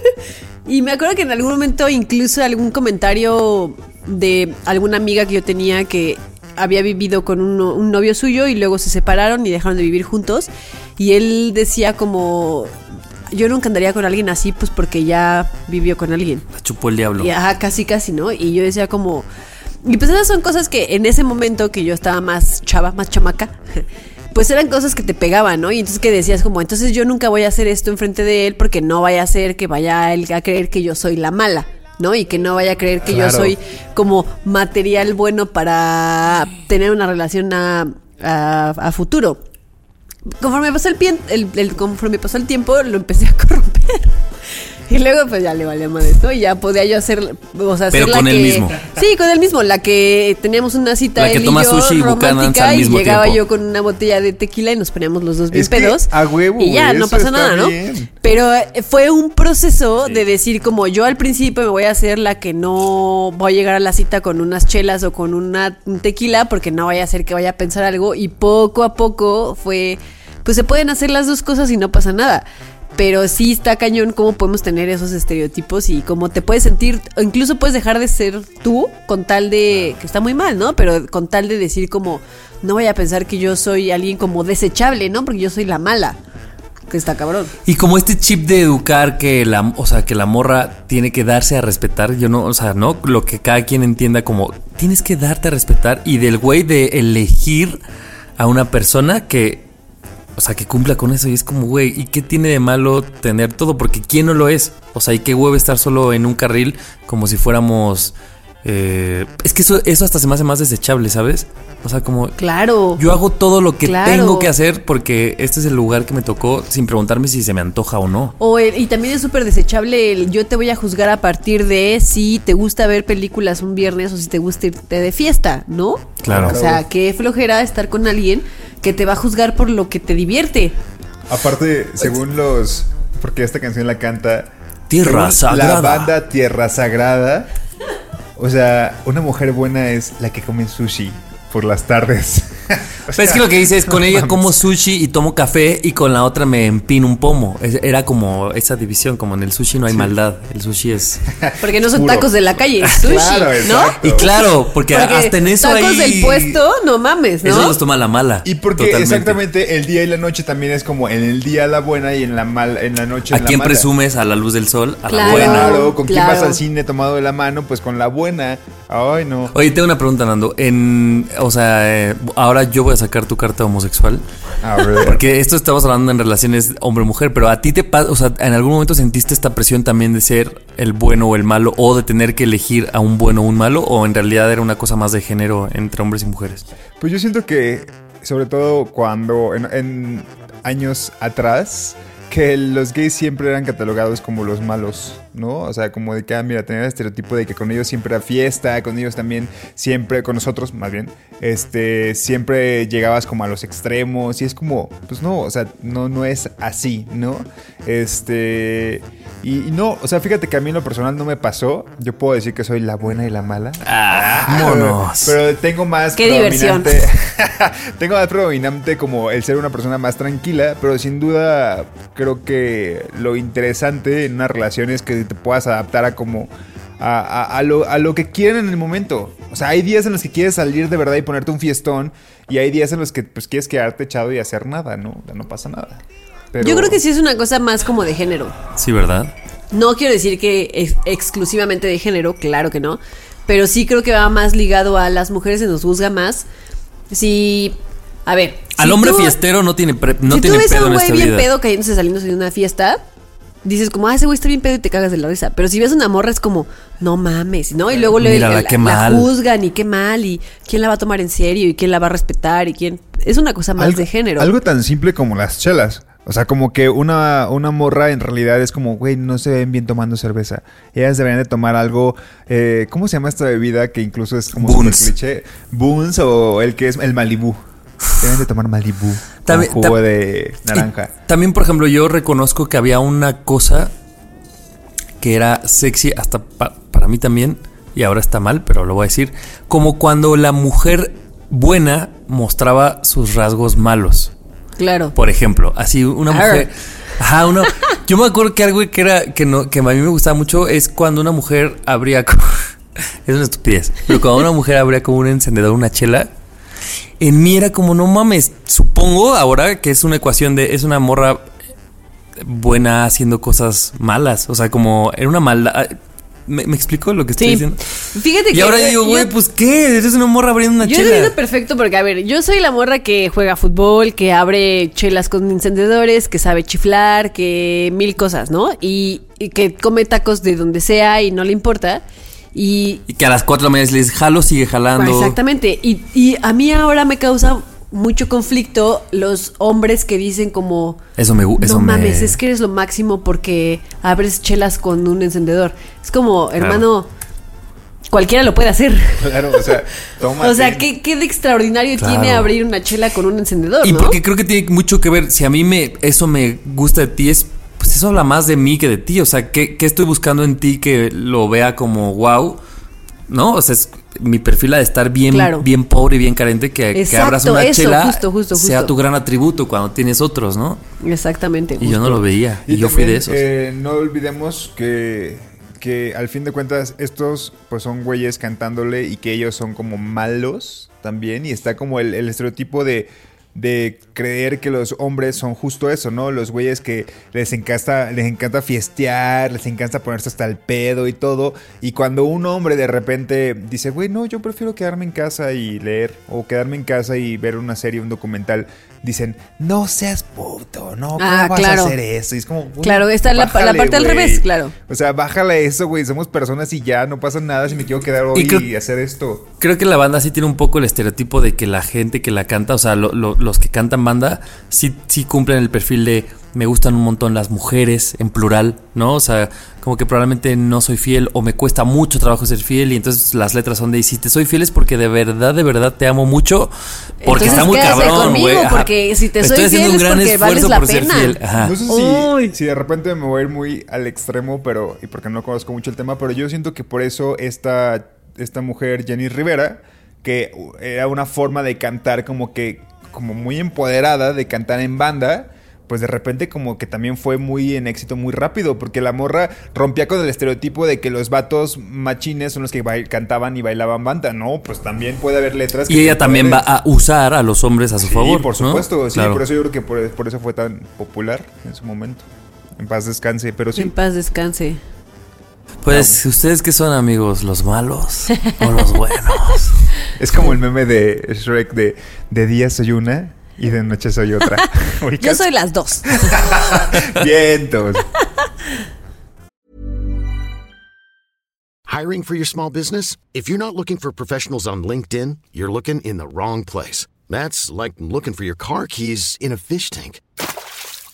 <laughs> y me acuerdo que en algún momento incluso algún comentario de alguna amiga que yo tenía que había vivido con un, no- un novio suyo y luego se separaron y dejaron de vivir juntos. Y él decía como, yo nunca andaría con alguien así, pues porque ya vivió con alguien. La chupó el diablo. Y ajá, casi, casi, ¿no? Y yo decía como... Y pues esas son cosas que en ese momento que yo estaba más chava, más chamaca, <laughs> pues eran cosas que te pegaban, ¿no? Y entonces que decías como, entonces yo nunca voy a hacer esto enfrente de él porque no vaya a ser que vaya él a creer que yo soy la mala, ¿no? Y que no vaya a creer que Claro. yo soy como material bueno para tener una relación a, a- a futuro. Conforme pasó el- el- conforme pasó el tiempo, lo empecé a <laughs> corromper. <laughs> Y luego, pues ya le valía más esto y ya podía yo hacer, o sea, Pero ser la con él que- mismo. Sí, con él mismo, la que teníamos una cita La que él toma y yo sushi y romántica al y llegaba tiempo. yo con una botella de tequila y nos poníamos los dos bien Es que pedos. a huevo, y ya, no pasa nada, ¿no? bien. Pero eh, fue un proceso de decir como yo al principio me voy a hacer la que no voy a llegar a la cita con unas chelas o con una un tequila porque no vaya a ser que vaya a pensar algo y poco a poco fue pues se pueden hacer las dos cosas y no pasa nada. Pero sí está cañón cómo podemos tener esos estereotipos y cómo te puedes sentir, o incluso puedes dejar de ser tú con tal de, que está muy mal, ¿no? Pero con tal de decir como, no vaya a pensar que yo soy alguien como desechable, ¿no? Porque yo soy la mala, que está cabrón. Y como este chip de educar que la, o sea, que la morra tiene que darse a respetar, yo no, o sea, no, lo que cada quien entienda como tienes que darte a respetar y del güey de elegir a una persona que, o sea, que cumpla con eso y es como, güey, ¿y qué tiene de malo tener todo? Porque ¿quién no lo es? O sea, ¿y qué huevo estar solo en un carril como si fuéramos... eh, es que eso, eso hasta se me hace más desechable, ¿sabes? O sea, como Claro. yo hago todo lo que Claro. tengo que hacer porque este es el lugar que me tocó sin preguntarme si se me antoja o no. O el- y también es súper desechable el yo te voy a juzgar a partir de si te gusta ver películas un viernes o si te gusta irte de fiesta, ¿no? Claro. O sea, qué flojera estar con alguien que te va a juzgar por lo que te divierte. Aparte, según los. Porque esta canción la canta. Tierra según La Sagrada. banda Tierra Sagrada. O sea, una mujer buena es la que come sushi por las tardes. <laughs> <laughs> O Pero es que lo que dice es con ella como sushi y tomo café y con la otra me empino un pomo. Es- Era como esa división, como en el sushi no hay maldad. El sushi es... <laughs> Porque no son Puro. tacos de la calle, es sushi, Claro, ¿no? Y claro, porque, Porque hasta en eso tacos hay... del puesto, no mames, ¿no? Eso los toma la mala. Y porque Totalmente. exactamente el día y la noche también es como en el día la buena y en la mal, en la noche ¿A la quién mala. presumes? A la luz del sol, a Claro. la buena. Claro, con quién vas al cine tomado de la mano, pues con la buena. Ay, no. Oye, tengo una pregunta, Nando. En, o sea, eh, ahora yo voy a sacar tu carta homosexual. A ver. Porque esto estamos hablando en relaciones hombre-mujer, pero a ti te pasa, o sea, ¿en algún momento sentiste esta presión también de ser el bueno o el malo o de tener que elegir a un bueno o un malo o en realidad era una cosa más de género entre hombres y mujeres? Pues yo siento que, sobre todo cuando en, en años atrás, que los gays siempre eran catalogados como los malos, ¿no? O sea, como de que, ah, mira, tener el estereotipo de que con ellos siempre era fiesta, con ellos también siempre, con nosotros más bien, este, siempre llegabas como a los extremos y es como, pues no, o sea, no, no es así, ¿no? Este, y, y no, o sea, fíjate que a mí en lo personal no me pasó, yo puedo decir que soy la buena y la mala. Ah, <laughs> vámonos. Pero tengo más Qué diversión. predominante. <laughs> tengo más predominante como el ser una persona más tranquila, pero sin duda creo que lo interesante en una relación es que te puedas adaptar a como a, a- a lo, a lo que quieren en el momento. O sea, hay días en los que quieres salir de verdad y ponerte un fiestón y hay días en los que pues quieres quedarte echado y hacer nada, ¿no? No pasa nada. Pero- Yo creo que sí es una cosa más como de género. Sí, ¿verdad? No quiero decir que es exclusivamente de género, claro que no. Pero sí creo que va más ligado a las mujeres, se nos juzga más. Si. A ver. Al si hombre tú- fiestero no tiene, pre- no si tiene tú ves a pedo un en güey bien vida. pedo cayéndose saliéndose de una fiesta, dices como, ah, ese güey está bien pedo y te cagas de la risa. Pero si ves una morra es como, no mames, ¿no? Y luego le Mírala, la, qué la mal. juzgan y qué mal y quién la va a tomar en serio y quién la va a respetar y quién... Es una cosa más algo, de género. Algo tan simple como las chelas. O sea, como que una, una morra en realidad es como, güey, no se ven bien tomando cerveza. Ellas deberían de tomar algo, eh, ¿cómo se llama esta bebida que incluso es como Boons. super cliché? Boons o el que es el Malibú. Deben de tomar Malibú. También- con jugo de naranja. También, por ejemplo, yo reconozco que había una cosa que era sexy hasta pa- para mí también, y ahora está mal, pero lo voy a decir, como cuando la mujer buena mostraba sus rasgos malos. Claro. Por ejemplo, así una mujer. Ajá, uno. Yo me acuerdo que algo que era que no que a mí me gustaba mucho es cuando una mujer abría como- <laughs> es una estupidez, pero cuando una mujer abría como un encendedor una chela en mí era como no mames, supongo ahora que es una ecuación de es una morra buena haciendo cosas malas, o sea, como era una maldad. ¿Me, me explico lo que estoy Sí. diciendo? Fíjate que Y ahora yo digo, yo- güey, pues qué, eres una morra abriendo una Yo chela. entiendo perfecto porque, a ver, yo soy la morra que juega fútbol, que abre chelas con encendedores, que sabe chiflar, que mil cosas, ¿no? Y, y que come tacos de donde sea y no le importa. Y Y que a las 4 de la mañana les jalo, sigue jalando. exactamente. Y, y a mí ahora me causa mucho conflicto los hombres que dicen como... Eso me eso no me- mames, es que eres lo máximo porque abres chelas con un encendedor. Es como, hermano, cualquiera lo puede hacer. <laughs> Claro, o sea, toma. <laughs> O sea, ¿qué, qué de extraordinario Claro. tiene abrir una chela con un encendedor, Y no? porque creo que tiene mucho que ver, si a mí me eso me gusta de ti es pues eso habla más de mí que de ti, o sea, ¿qué, qué estoy buscando en ti que lo vea como wow? ¿No? O sea, es mi perfil ha de estar bien, Claro. bien pobre y bien carente que, que abras una eso, chela justo, justo, sea tu gran atributo cuando tienes otros, ¿no? Exactamente. Y yo no lo veía, y, yo fui de esos. eh, no olvidemos que, que al fin de cuentas estos pues son güeyes cantándole y que ellos son como malos también. Y está como el, el estereotipo de, de creer que los hombres son justo eso, ¿no? Los güeyes que les encanta, les encanta fiestear, les encanta ponerse hasta el pedo y todo. Y cuando un hombre de repente dice, güey, no, yo prefiero quedarme en casa y leer, o quedarme en casa y ver una serie, un documental, dicen, no seas puto, no, ¿cómo Ah, vas claro. a hacer eso? Y es como, Claro, está la- la parte al revés, claro. O sea, bájale eso, güey. Somos personas y ya, no pasa nada si me quiero quedar hoy y, creo- hacer esto. Creo que la banda sí tiene un poco el estereotipo de que la gente que la canta, o sea, lo- lo- los que cantan banda, sí, sí cumplen el perfil de me gustan un montón las mujeres en plural, ¿no? O sea, como que probablemente no soy fiel o me cuesta mucho trabajo ser fiel y entonces las letras son de y si te soy fiel es porque de verdad, de verdad te amo mucho, porque Entonces está muy cabrón, güey. Porque si te soy Estoy haciendo fiel un es gran porque vales esfuerzo la por ser pena. fiel. Ajá. No sé si de repente me voy a ir muy al extremo, pero y porque no conozco mucho el tema, pero yo siento que por eso esta, esta mujer, Jenny Rivera, que era una forma de cantar como que, como muy empoderada, de cantar en banda, pues de repente como que también fue muy en éxito muy rápido, porque la morra rompía con el estereotipo de que los vatos machines son los que bail- cantaban y bailaban banda, ¿no? Pues también puede haber letras. que Y ella también va a usar a los hombres a su Sí, favor. por ¿no? supuesto, sí, Claro. por eso yo creo que por, por eso fue tan popular en su momento. En paz descanse, pero sí. En paz descanse. Pues, ¿ustedes qué son, amigos? ¿Los malos o los buenos? <laughs> Es como el meme de Shrek de de día soy una y de noche soy otra. <laughs> Yo soy las dos. <laughs> Vientos. Hiring for your small business? If you're not looking for professionals on LinkedIn, you're looking in the wrong place. That's like looking for your car keys in a fish tank.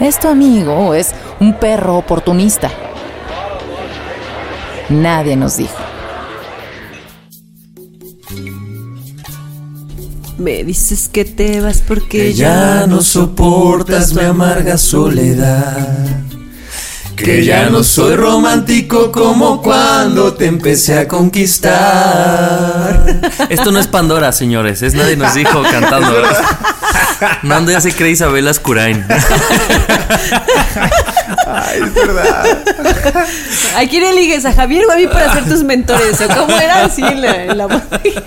¿Es tu amigo o es un perro oportunista? Nadie nos dijo. Me dices que te vas porque Que ya, ya no soportas mi amarga soledad. Que ya no soy romántico como cuando te empecé a conquistar. Esto no es Pandora, señores. Es nadie nos dijo cantando. <laughs> Nando ya se cree Isabela Scurain. Ay, es verdad. ¿A quién eliges? ¿A Javier o a mí para ser tus mentores? ¿O cómo era así en la, la música? <laughs>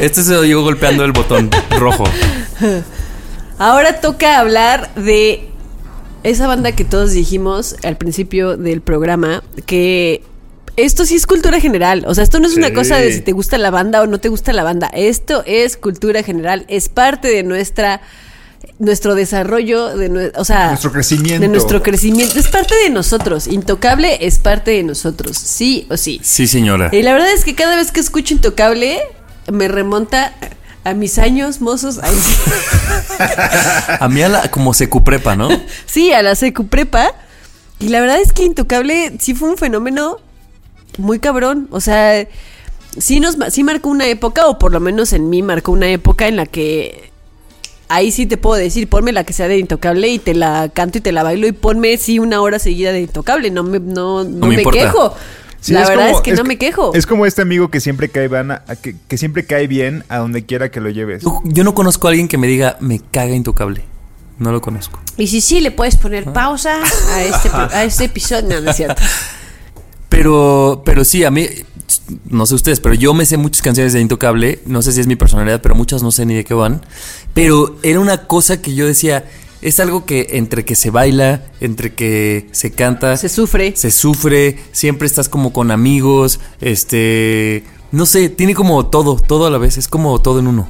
Este se lo llevo golpeando el botón rojo. Ahora toca hablar de esa banda que todos dijimos al principio del programa, que esto sí es cultura general. O sea, esto no es una cosa de si te gusta la banda o no te gusta la banda. Esto es cultura general. Es parte de nuestra nuestro desarrollo, de o sea, Nuestro crecimiento. De nuestro crecimiento. Es parte de nosotros. Intocable es parte de nosotros. Sí o sí. Sí, señora. Y la verdad es que cada vez que escucho Intocable, me remonta a mis años mozos. Ay, sí. A mí a la, como secuprepa, ¿no? <laughs> Sí, a la secu prepa. Y la verdad es que Intocable sí fue un fenómeno muy cabrón. O sea, sí nos sí marcó una época, o por lo menos en mí marcó una época en la que ahí sí te puedo decir, ponme la que sea de Intocable y te la canto y te la bailo y ponme sí una hora seguida de Intocable. No me, no, no me quejo. Sí, la es verdad como- es que no me quejo. Es como este amigo que siempre cae, van a- que, que siempre cae bien a donde quiera que lo lleves. Yo, yo no conozco a alguien que me diga, me caga intocable. No lo conozco. Y si sí, le puedes poner pausa a este, <laughs> a este episodio. No, no es cierto. Pero, pero sí, a mí, no sé ustedes, pero yo me sé muchas canciones de Intocable. No sé si es mi personalidad, pero muchas no sé ni de qué van. Pero era una cosa que yo decía, es algo que entre que se baila, entre que se canta, Se sufre. se sufre, siempre estás como con amigos, este, no sé, tiene como todo, todo a la vez, es como todo en uno.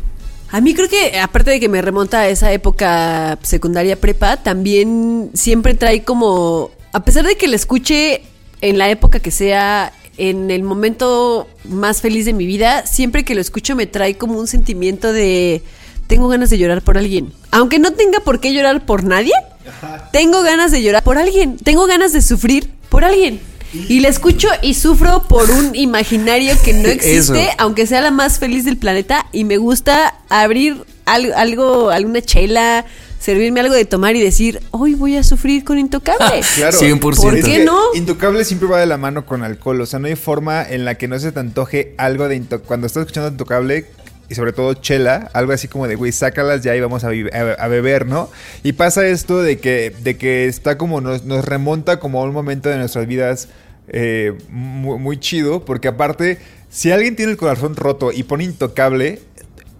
A mí creo que, aparte de que me remonta a esa época secundaria prepa, también siempre trae como, a pesar de que la escuche en la época que sea, en el momento más feliz de mi vida, siempre que lo escucho me trae como un sentimiento de, tengo ganas de llorar por alguien. Aunque no tenga por qué llorar por nadie, tengo ganas de llorar por alguien, tengo ganas de sufrir por alguien. Y la escucho y sufro por un imaginario que no <laughs> existe, Eso. aunque sea la más feliz del planeta, y me gusta abrir al- algo, alguna chela, servirme algo de tomar y decir, hoy voy a sufrir con Intocable. Claro. 100%. ¿Por Es qué que no? Intocable siempre va de la mano con alcohol. O sea, no hay forma en la que no se te antoje algo de Intocable. Cuando estás escuchando Intocable, y sobre todo chela, algo así como de, güey, sácalas ya y vamos a beber, ¿no? Y pasa esto de que, de que está como, nos, nos remonta como a un momento de nuestras vidas eh, muy, muy chido, porque aparte, si alguien tiene el corazón roto y pone Intocable...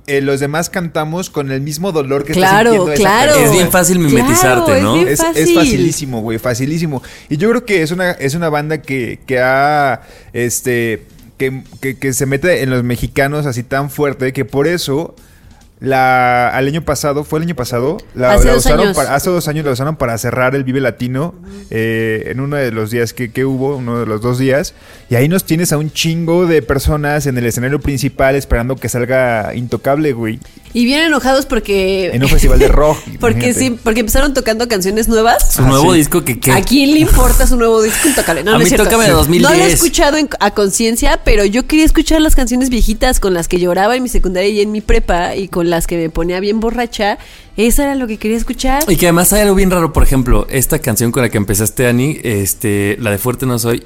eh, los demás cantamos con el mismo dolor que Claro, está sintiendo claro. persona. Es bien fácil mimetizarte, Claro, es ¿no? Es, es fácil. facilísimo, güey, facilísimo. Y yo creo que es una, es una banda que, que ha, este, que, que- que se mete en los mexicanos así tan fuerte que por eso la, al año pasado, ¿fue el año pasado? La, Hace la dos usaron años. para- hace dos años la usaron para cerrar el Vive Latino eh, en uno de los días que, que hubo, uno de los dos días. Y ahí nos tienes a un chingo de personas en el escenario principal esperando que salga Intocable, güey. Y bien enojados porque... En un festival de rock. <laughs> porque imagínate. sí, porque empezaron tocando canciones nuevas. Su nuevo disco que, que ¿A quién le importa su nuevo disco? No, A no mí es cierto. Tócame de No lo 2010. he escuchado en- a conciencia, pero yo quería escuchar las canciones viejitas con las que lloraba en mi secundaria y en mi prepa y con las que me ponía bien borracha. Eso era lo que quería escuchar. Y que además hay algo bien raro, por ejemplo, esta canción con la que empezaste, Ani, este, la de Fuerte No Soy,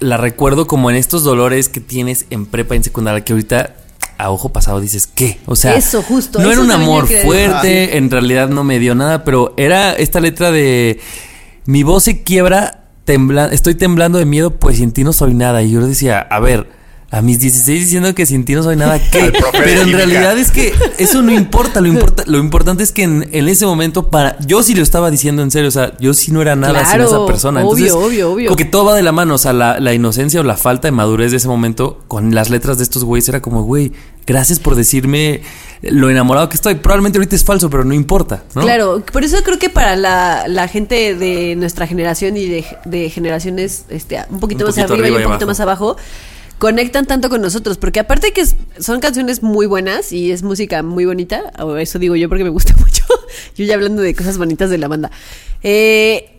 la recuerdo como en estos dolores que tienes en prepa y en secundaria, que ahorita a ojo pasado dices, ¿qué? O sea, Eso, justo, no eso era un amor fuerte, en realidad no me dio nada, pero era esta letra de mi voz se quiebra, tembla, estoy temblando de miedo, pues sin ti no soy nada. Y yo decía, a ver. A mis 16 diciendo que sin ti no soy nada, <laughs> de Pero en realidad es que eso no importa, lo, importa, lo importante es que en, en ese momento para yo sí lo estaba diciendo en serio, o sea, yo sí no era nada Claro, sin esa persona. obvio, Entonces, obvio, obvio. Como que todo va de la mano, o sea, la, la inocencia o la falta de madurez de ese momento con las letras de estos güeyes era como, güey, gracias por decirme lo enamorado que estoy. Probablemente ahorita es falso, pero no importa, ¿no? Claro, por eso creo que para la, la gente de nuestra generación y de, de generaciones este, un poquito Un más poquito arriba, arriba y y un poquito abajo. más abajo, conectan tanto con nosotros, porque aparte que son canciones muy buenas y es música muy bonita, o eso digo yo porque me gusta <laughs> mucho, yo ya hablando de cosas bonitas de la banda. Eh,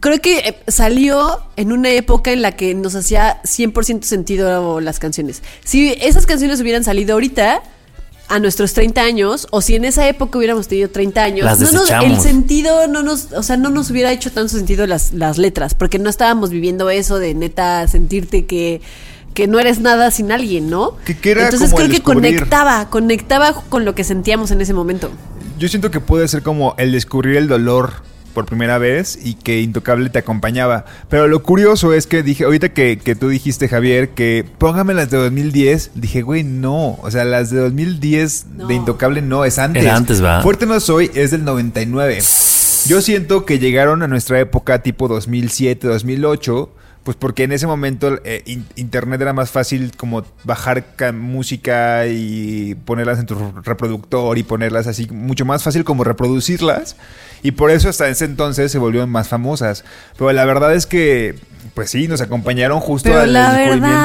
creo que eh, salió en una época en la que nos hacía 100% sentido las canciones. Si esas canciones hubieran salido ahorita, a nuestros 30 años, o si en esa época hubiéramos tenido 30 años, Las no nos- el sentido no nos, o sea, no nos hubiera hecho tanto sentido las, las letras, porque no estábamos viviendo eso de neta sentirte que, que no eres nada sin alguien, ¿no? Que- que era Entonces como creo que conectaba, conectaba con lo que sentíamos en ese momento. Yo siento que puede ser como el descubrir el dolor por primera vez y que Intocable te acompañaba. Pero lo curioso es que dije, ahorita que, que tú dijiste, Javier, que póngame las de 2010, dije, güey, no. O sea, las de 2010 No. de Intocable no, es antes. Era antes, ¿va? Fuerte no soy, es del 99. Yo siento que llegaron a nuestra época tipo 2007, 2008. Pues porque en ese momento eh, in- internet era más fácil como bajar ca- música y ponerlas en tu reproductor y ponerlas así, mucho más fácil como reproducirlas. Y por eso hasta ese entonces se volvieron más famosas. Pero la verdad es que, pues sí, nos acompañaron justo Pero al la verdad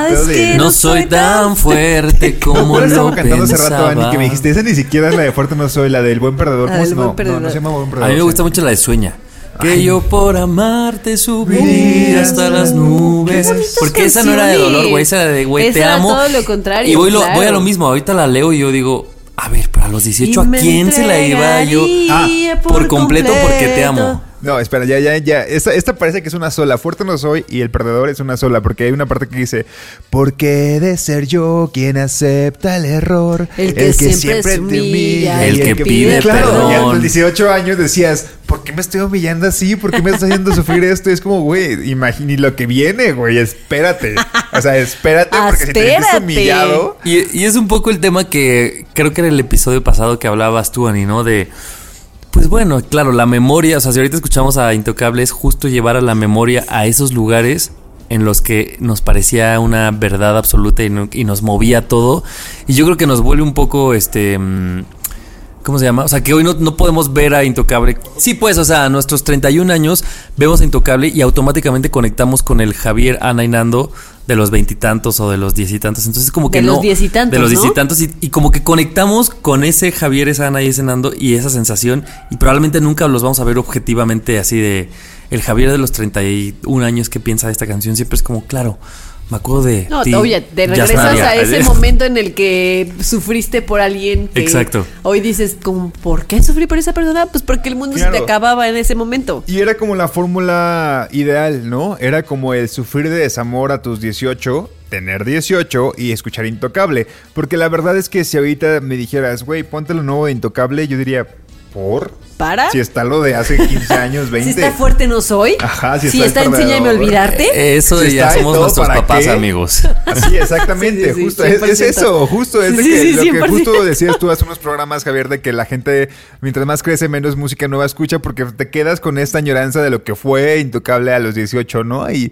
descubrimiento es de... que No soy tan fuerte <laughs> como ¿Cuál lo estaba cantando hace rato. Ani, que me dijiste, esa ni siquiera es la de Fuerte No Soy, la del Buen Perdedor. La ¿Cómo Buen no, Perdedor. No, no se llama Buen A Perdedor. mí me gusta sí. mucho la de Sueña. Que Ay. yo por amarte subiría hasta las nubes. Porque esa no era de dolor, güey. Esa era de, güey, te era amo. todo lo contrario, Y voy, lo- voy a lo mismo. Ahorita la leo y yo digo, a ver, pero a los 18, ¿a quién se la iba yo? Ah, por completo porque te amo. No, espera, ya, ya, ya. Esta, esta parece que es una sola. Fuerte no soy y el perdedor es una sola. Porque hay una parte que dice: ¿Por qué he de ser yo quien acepta el error? El que siempre se humilla, el que pide Claro, y a perdón. tus 18 años decías: ¿Por qué me estoy humillando así? ¿Por qué me estás haciendo sufrir esto? Y es como, güey, imagina lo que viene, güey. Espérate. O sea, espérate, porque si te humillado. Y, y es un poco el tema que creo que era el episodio pasado que hablabas tú, Ani, ¿no? De, pues bueno, claro, la memoria, o sea, si ahorita escuchamos a Intocable, es justo llevar a la memoria a esos lugares en los que nos parecía una verdad absoluta y, no- y nos movía todo. Y yo creo que nos vuelve un poco, este... mm, ¿Cómo se llama? O sea, que hoy no, no podemos ver a Intocable. Sí, pues, o sea, a nuestros 31 años vemos a Intocable y automáticamente conectamos con el Javier, Ana y Nando de los veintitantos o de los diez y tantos. Entonces, como que De no. los diez y tantos, De los diez y tantos. Y, y como que conectamos con ese Javier, esa Ana y ese Nando y esa sensación. Y probablemente nunca los vamos a ver objetivamente así de. El Javier de los 31 años que piensa de esta canción siempre es como, claro, me acuerdo de. No, ti, oye, te regresas a ese momento en el que sufriste por alguien que Exacto. hoy dices, como, ¿por qué sufrí por esa persona? Pues porque el mundo se te acababa en ese momento. Y era como la fórmula ideal, ¿no? Era como el sufrir de desamor a tus 18, tener 18 y escuchar Intocable. Porque la verdad es que si ahorita me dijeras, güey, ponte lo nuevo de Intocable, yo diría, ¿por? ¿Para? Si está lo de hace 15 años, 20. <laughs> Si está fuerte no soy. Ajá, si si está está, enséñame a olvidarte. Eso Si ya somos nuestros ¿para papás, qué? amigos. Así, exactamente, Sí, sí, sí, justo, es, es 100%. eso, justo, es de Sí, que sí, lo que 100%. justo decías tú hace unos programas, Javier, de que la gente, mientras más crece, menos música nueva escucha, porque te quedas con esta añoranza de lo que fue intocable a los 18, ¿no? Y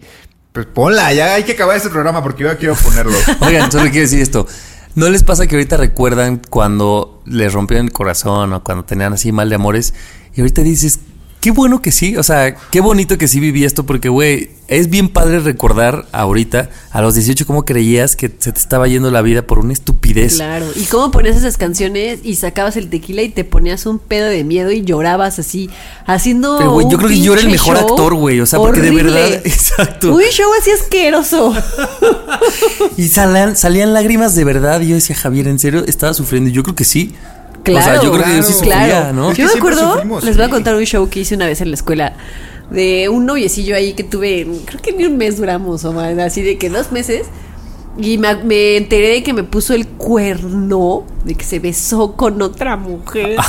pues ponla, ya hay que acabar este programa porque yo ya quiero ponerlo. Oigan, solo quiero decir esto. ¿No les pasa que ahorita recuerdan cuando les rompieron el corazón o cuando tenían así mal de amores? Y ahorita dices, qué bueno que sí, o sea, qué bonito que sí viví esto porque, güey, es bien padre recordar ahorita a los 18 cómo creías que se te estaba yendo la vida por una estupidez. Claro. ¿Y cómo ponías esas canciones y sacabas el tequila y te ponías un pedo de miedo y llorabas así, haciendo. Pero, güey, yo creo que yo era el mejor actor, güey, o sea, porque de verdad, <laughs> exacto. Un show así asqueroso. <laughs> Y salían, salían lágrimas de verdad y yo decía, Javier, ¿en serio estaba sufriendo? Y yo creo que sí. Claro, o sea, yo creo que yo sí claro. sufría, claro. ¿no? Es que Yo me acuerdo, sufrimos, les voy a contar un show que hice una vez en la escuela de un noviecillo ahí que tuve, creo que ni un mes duramos, o más, así de que dos meses. Y me, me enteré de que me puso el cuerno, de que se besó con otra mujer. <laughs>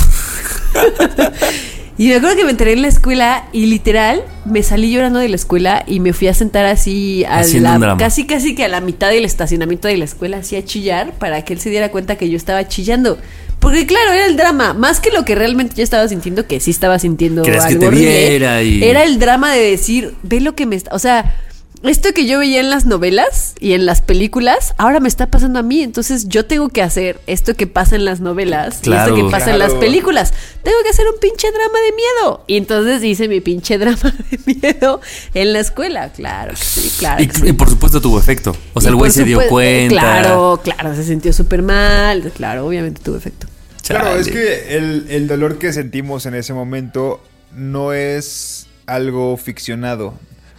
<laughs> y me acuerdo que me enteré en la escuela y literal me salí llorando de la escuela y me fui a sentar así a Haciendo la, casi casi que a la mitad del estacionamiento de la escuela así a chillar para que él se diera cuenta que yo estaba chillando. Porque claro, era el drama, más que lo que realmente yo estaba sintiendo, que sí estaba sintiendo Querías que algo te viera y- Era el drama de decir, ve lo que me está, o sea, esto que yo veía en las novelas y en las películas, ahora me está pasando a mí, entonces yo tengo que hacer esto que pasa en las novelas Claro. y esto que pasa en las películas. Tengo que hacer un pinche drama de miedo. Y entonces hice mi pinche <laughs> drama de miedo en la escuela, claro, que sí, claro. Y, que sí. y por supuesto tuvo efecto. O sea, Y el güey se dio cuenta. Claro, claro, se sintió súper mal. Claro, obviamente tuvo efecto. Claro, es que el, el dolor que sentimos en ese momento no es algo ficcionado.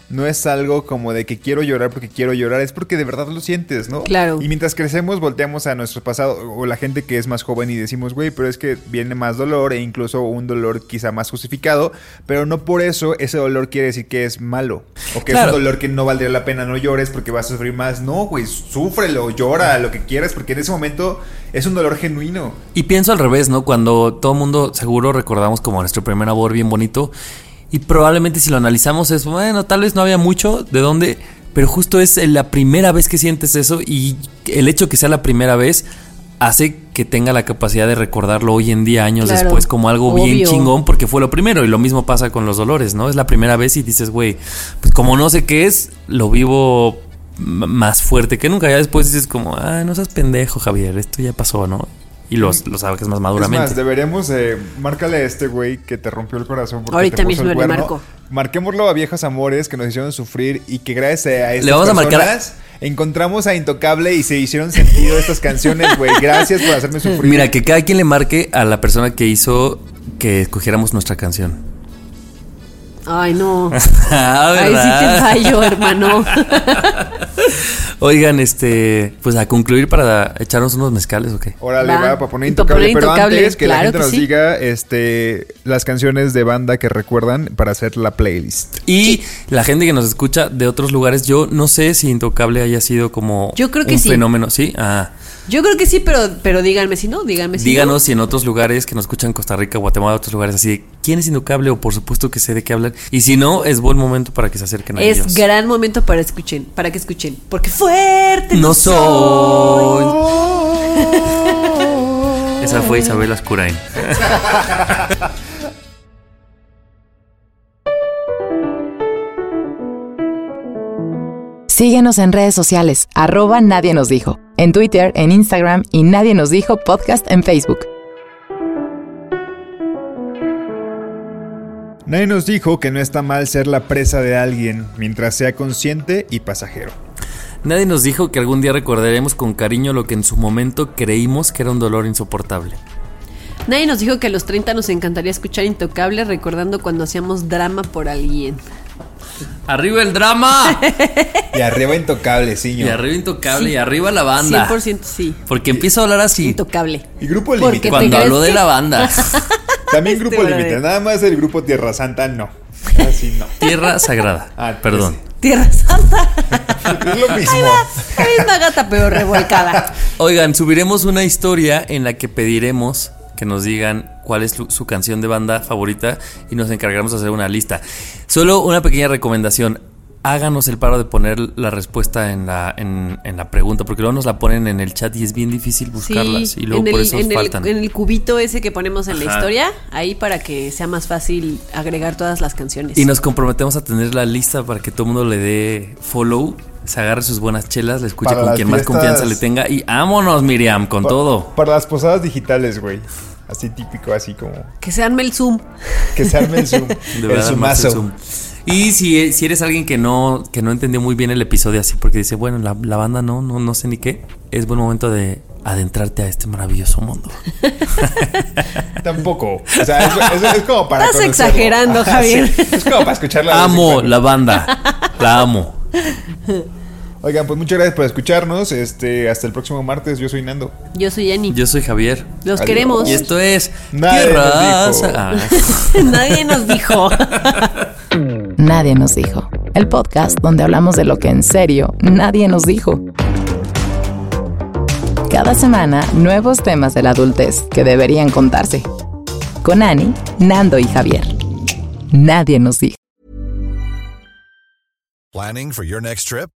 No es algo como de que quiero llorar porque quiero llorar, es porque de verdad lo sientes, ¿no? Claro. Y mientras crecemos, volteamos a nuestro pasado o la gente que es más joven y decimos, güey, pero es que viene más dolor e incluso un dolor quizá más justificado, pero no por eso ese dolor quiere decir que es malo o que Claro. es un dolor que no valdría la pena, no llores porque vas a sufrir más. No, güey, súfrelo, llora, lo que quieras, porque en ese momento es un dolor genuino. Y pienso al revés, ¿no? Cuando todo el mundo seguro recordamos como nuestro primer amor bien bonito. Y probablemente si lo analizamos es, bueno, tal vez no había mucho de dónde, pero justo es la primera vez que sientes eso y el hecho que sea la primera vez hace que tenga la capacidad de recordarlo hoy en día, años Claro, después, como algo bien chingón, porque fue lo primero. Y lo mismo pasa con los dolores, ¿no? Es la primera vez y dices, güey, pues como no sé qué es, lo vivo más fuerte que nunca. Ya después dices como, ah, no seas pendejo, Javier, esto ya pasó, ¿no? Y lo, lo sabes más Es maduramente. más, deberíamos eh, márcale a este güey que te rompió el corazón porque Ahorita te puso mismo el le cuerno. marco. Marquémoslo a viejos amores que nos hicieron sufrir y que gracias a estas Le vamos a marcar- personas encontramos a Intocable y se hicieron sentido estas canciones, güey. Gracias por hacerme sufrir. Mira, que cada quien le marque a la persona que hizo que escogiéramos nuestra canción. Ay, no. <laughs> Ah, Ahí sí te fallo, hermano. <laughs> Oigan, este, pues a concluir para echarnos unos mezcales o qué. Órale, Va. va, para poner intocable. poner Pero Intocable, antes que la gente que nos sí. diga este, las canciones de banda que recuerdan para hacer la playlist. Y la gente que nos escucha de otros lugares, yo no sé si Intocable haya sido como Yo creo que un sí. fenómeno, ¿sí? Ah, Yo creo que sí, pero, pero díganme si no, díganme si díganos si en otros lugares que nos escuchan Costa Rica, Guatemala, otros lugares así, ¿quién es Intocable? O por supuesto que sé de qué hablan. Y si no, es buen momento para que se acerquen a Es ellos. gran momento para escuchen, para que escuchen, porque fuerte No soy. Esa fue Isabel Ascurain. Síguenos en redes sociales, arroba Nadie nos dijo, en Twitter, en Instagram y Nadie nos dijo podcast en Facebook. Nadie nos dijo que no está mal ser la presa de alguien mientras sea consciente y pasajero. Nadie nos dijo que algún día recordaremos con cariño lo que en su momento creímos que era un dolor insoportable. Nadie nos dijo que a los 30 nos encantaría escuchar Intocable recordando cuando hacíamos drama por alguien. ¡Arriba el drama! <laughs> Y arriba intocable, sí. y arriba Intocable Sí. y arriba la banda. 100% sí. Porque empiezo a hablar así. Intocable. Y grupo límite. te Cuando hablo de la banda. <laughs> También grupo Este límite. brother. Nada más el grupo Tierra Santa, no. Así no. Tierra Sagrada. Ah, Perdón. Tierra Santa. <laughs> Es lo mismo. La misma gata pero revolcada. Oigan, subiremos una historia en la que pediremos que nos digan cuál es su, su canción de banda favorita y nos encargaremos de hacer una lista. Solo una pequeña recomendación. Háganos el paro de poner la respuesta en la, en, en la pregunta, porque luego nos la ponen en el chat y es bien difícil buscarlas. Sí, y luego en por el, eso nos en, el, faltan. en el cubito ese que ponemos en la historia, ahí para que sea más fácil agregar todas las canciones. Y nos comprometemos a tener la lista para que todo el mundo le dé follow, se agarre sus buenas chelas, le escuche Para con quien más confianza le tenga y vámonos, Miriam, con todo. Para las posadas digitales, güey. Así típico, así como. Que se arme el Zoom. Que se arme el zoom. <laughs> De el verdad, más zoomazo. el zoom. Y si, si eres alguien que no, que no entendió muy bien el episodio así, porque dice, bueno, la, la banda no, no, no sé ni qué, es buen momento de adentrarte a este maravilloso mundo. <laughs> Tampoco. O sea, es, es- es como para. Estás conocerlo. exagerando, Ajá, Javier. sí. Es como para escucharla. amo la banda, la amo. Oigan, pues muchas gracias por escucharnos. Este, hasta el próximo martes. Yo soy Nando. Yo soy Jenny. Yo soy Javier. Los Adiós. queremos. Y esto es Nadie Tierra nos dijo. Ah. <laughs> Nadie nos dijo. <laughs> Nadie nos dijo, el podcast donde hablamos de lo que en serio nadie nos dijo. Cada semana, nuevos temas de la adultez que deberían contarse. Con Ani, Nando y Javier. Nadie nos dijo. Planning for your next trip?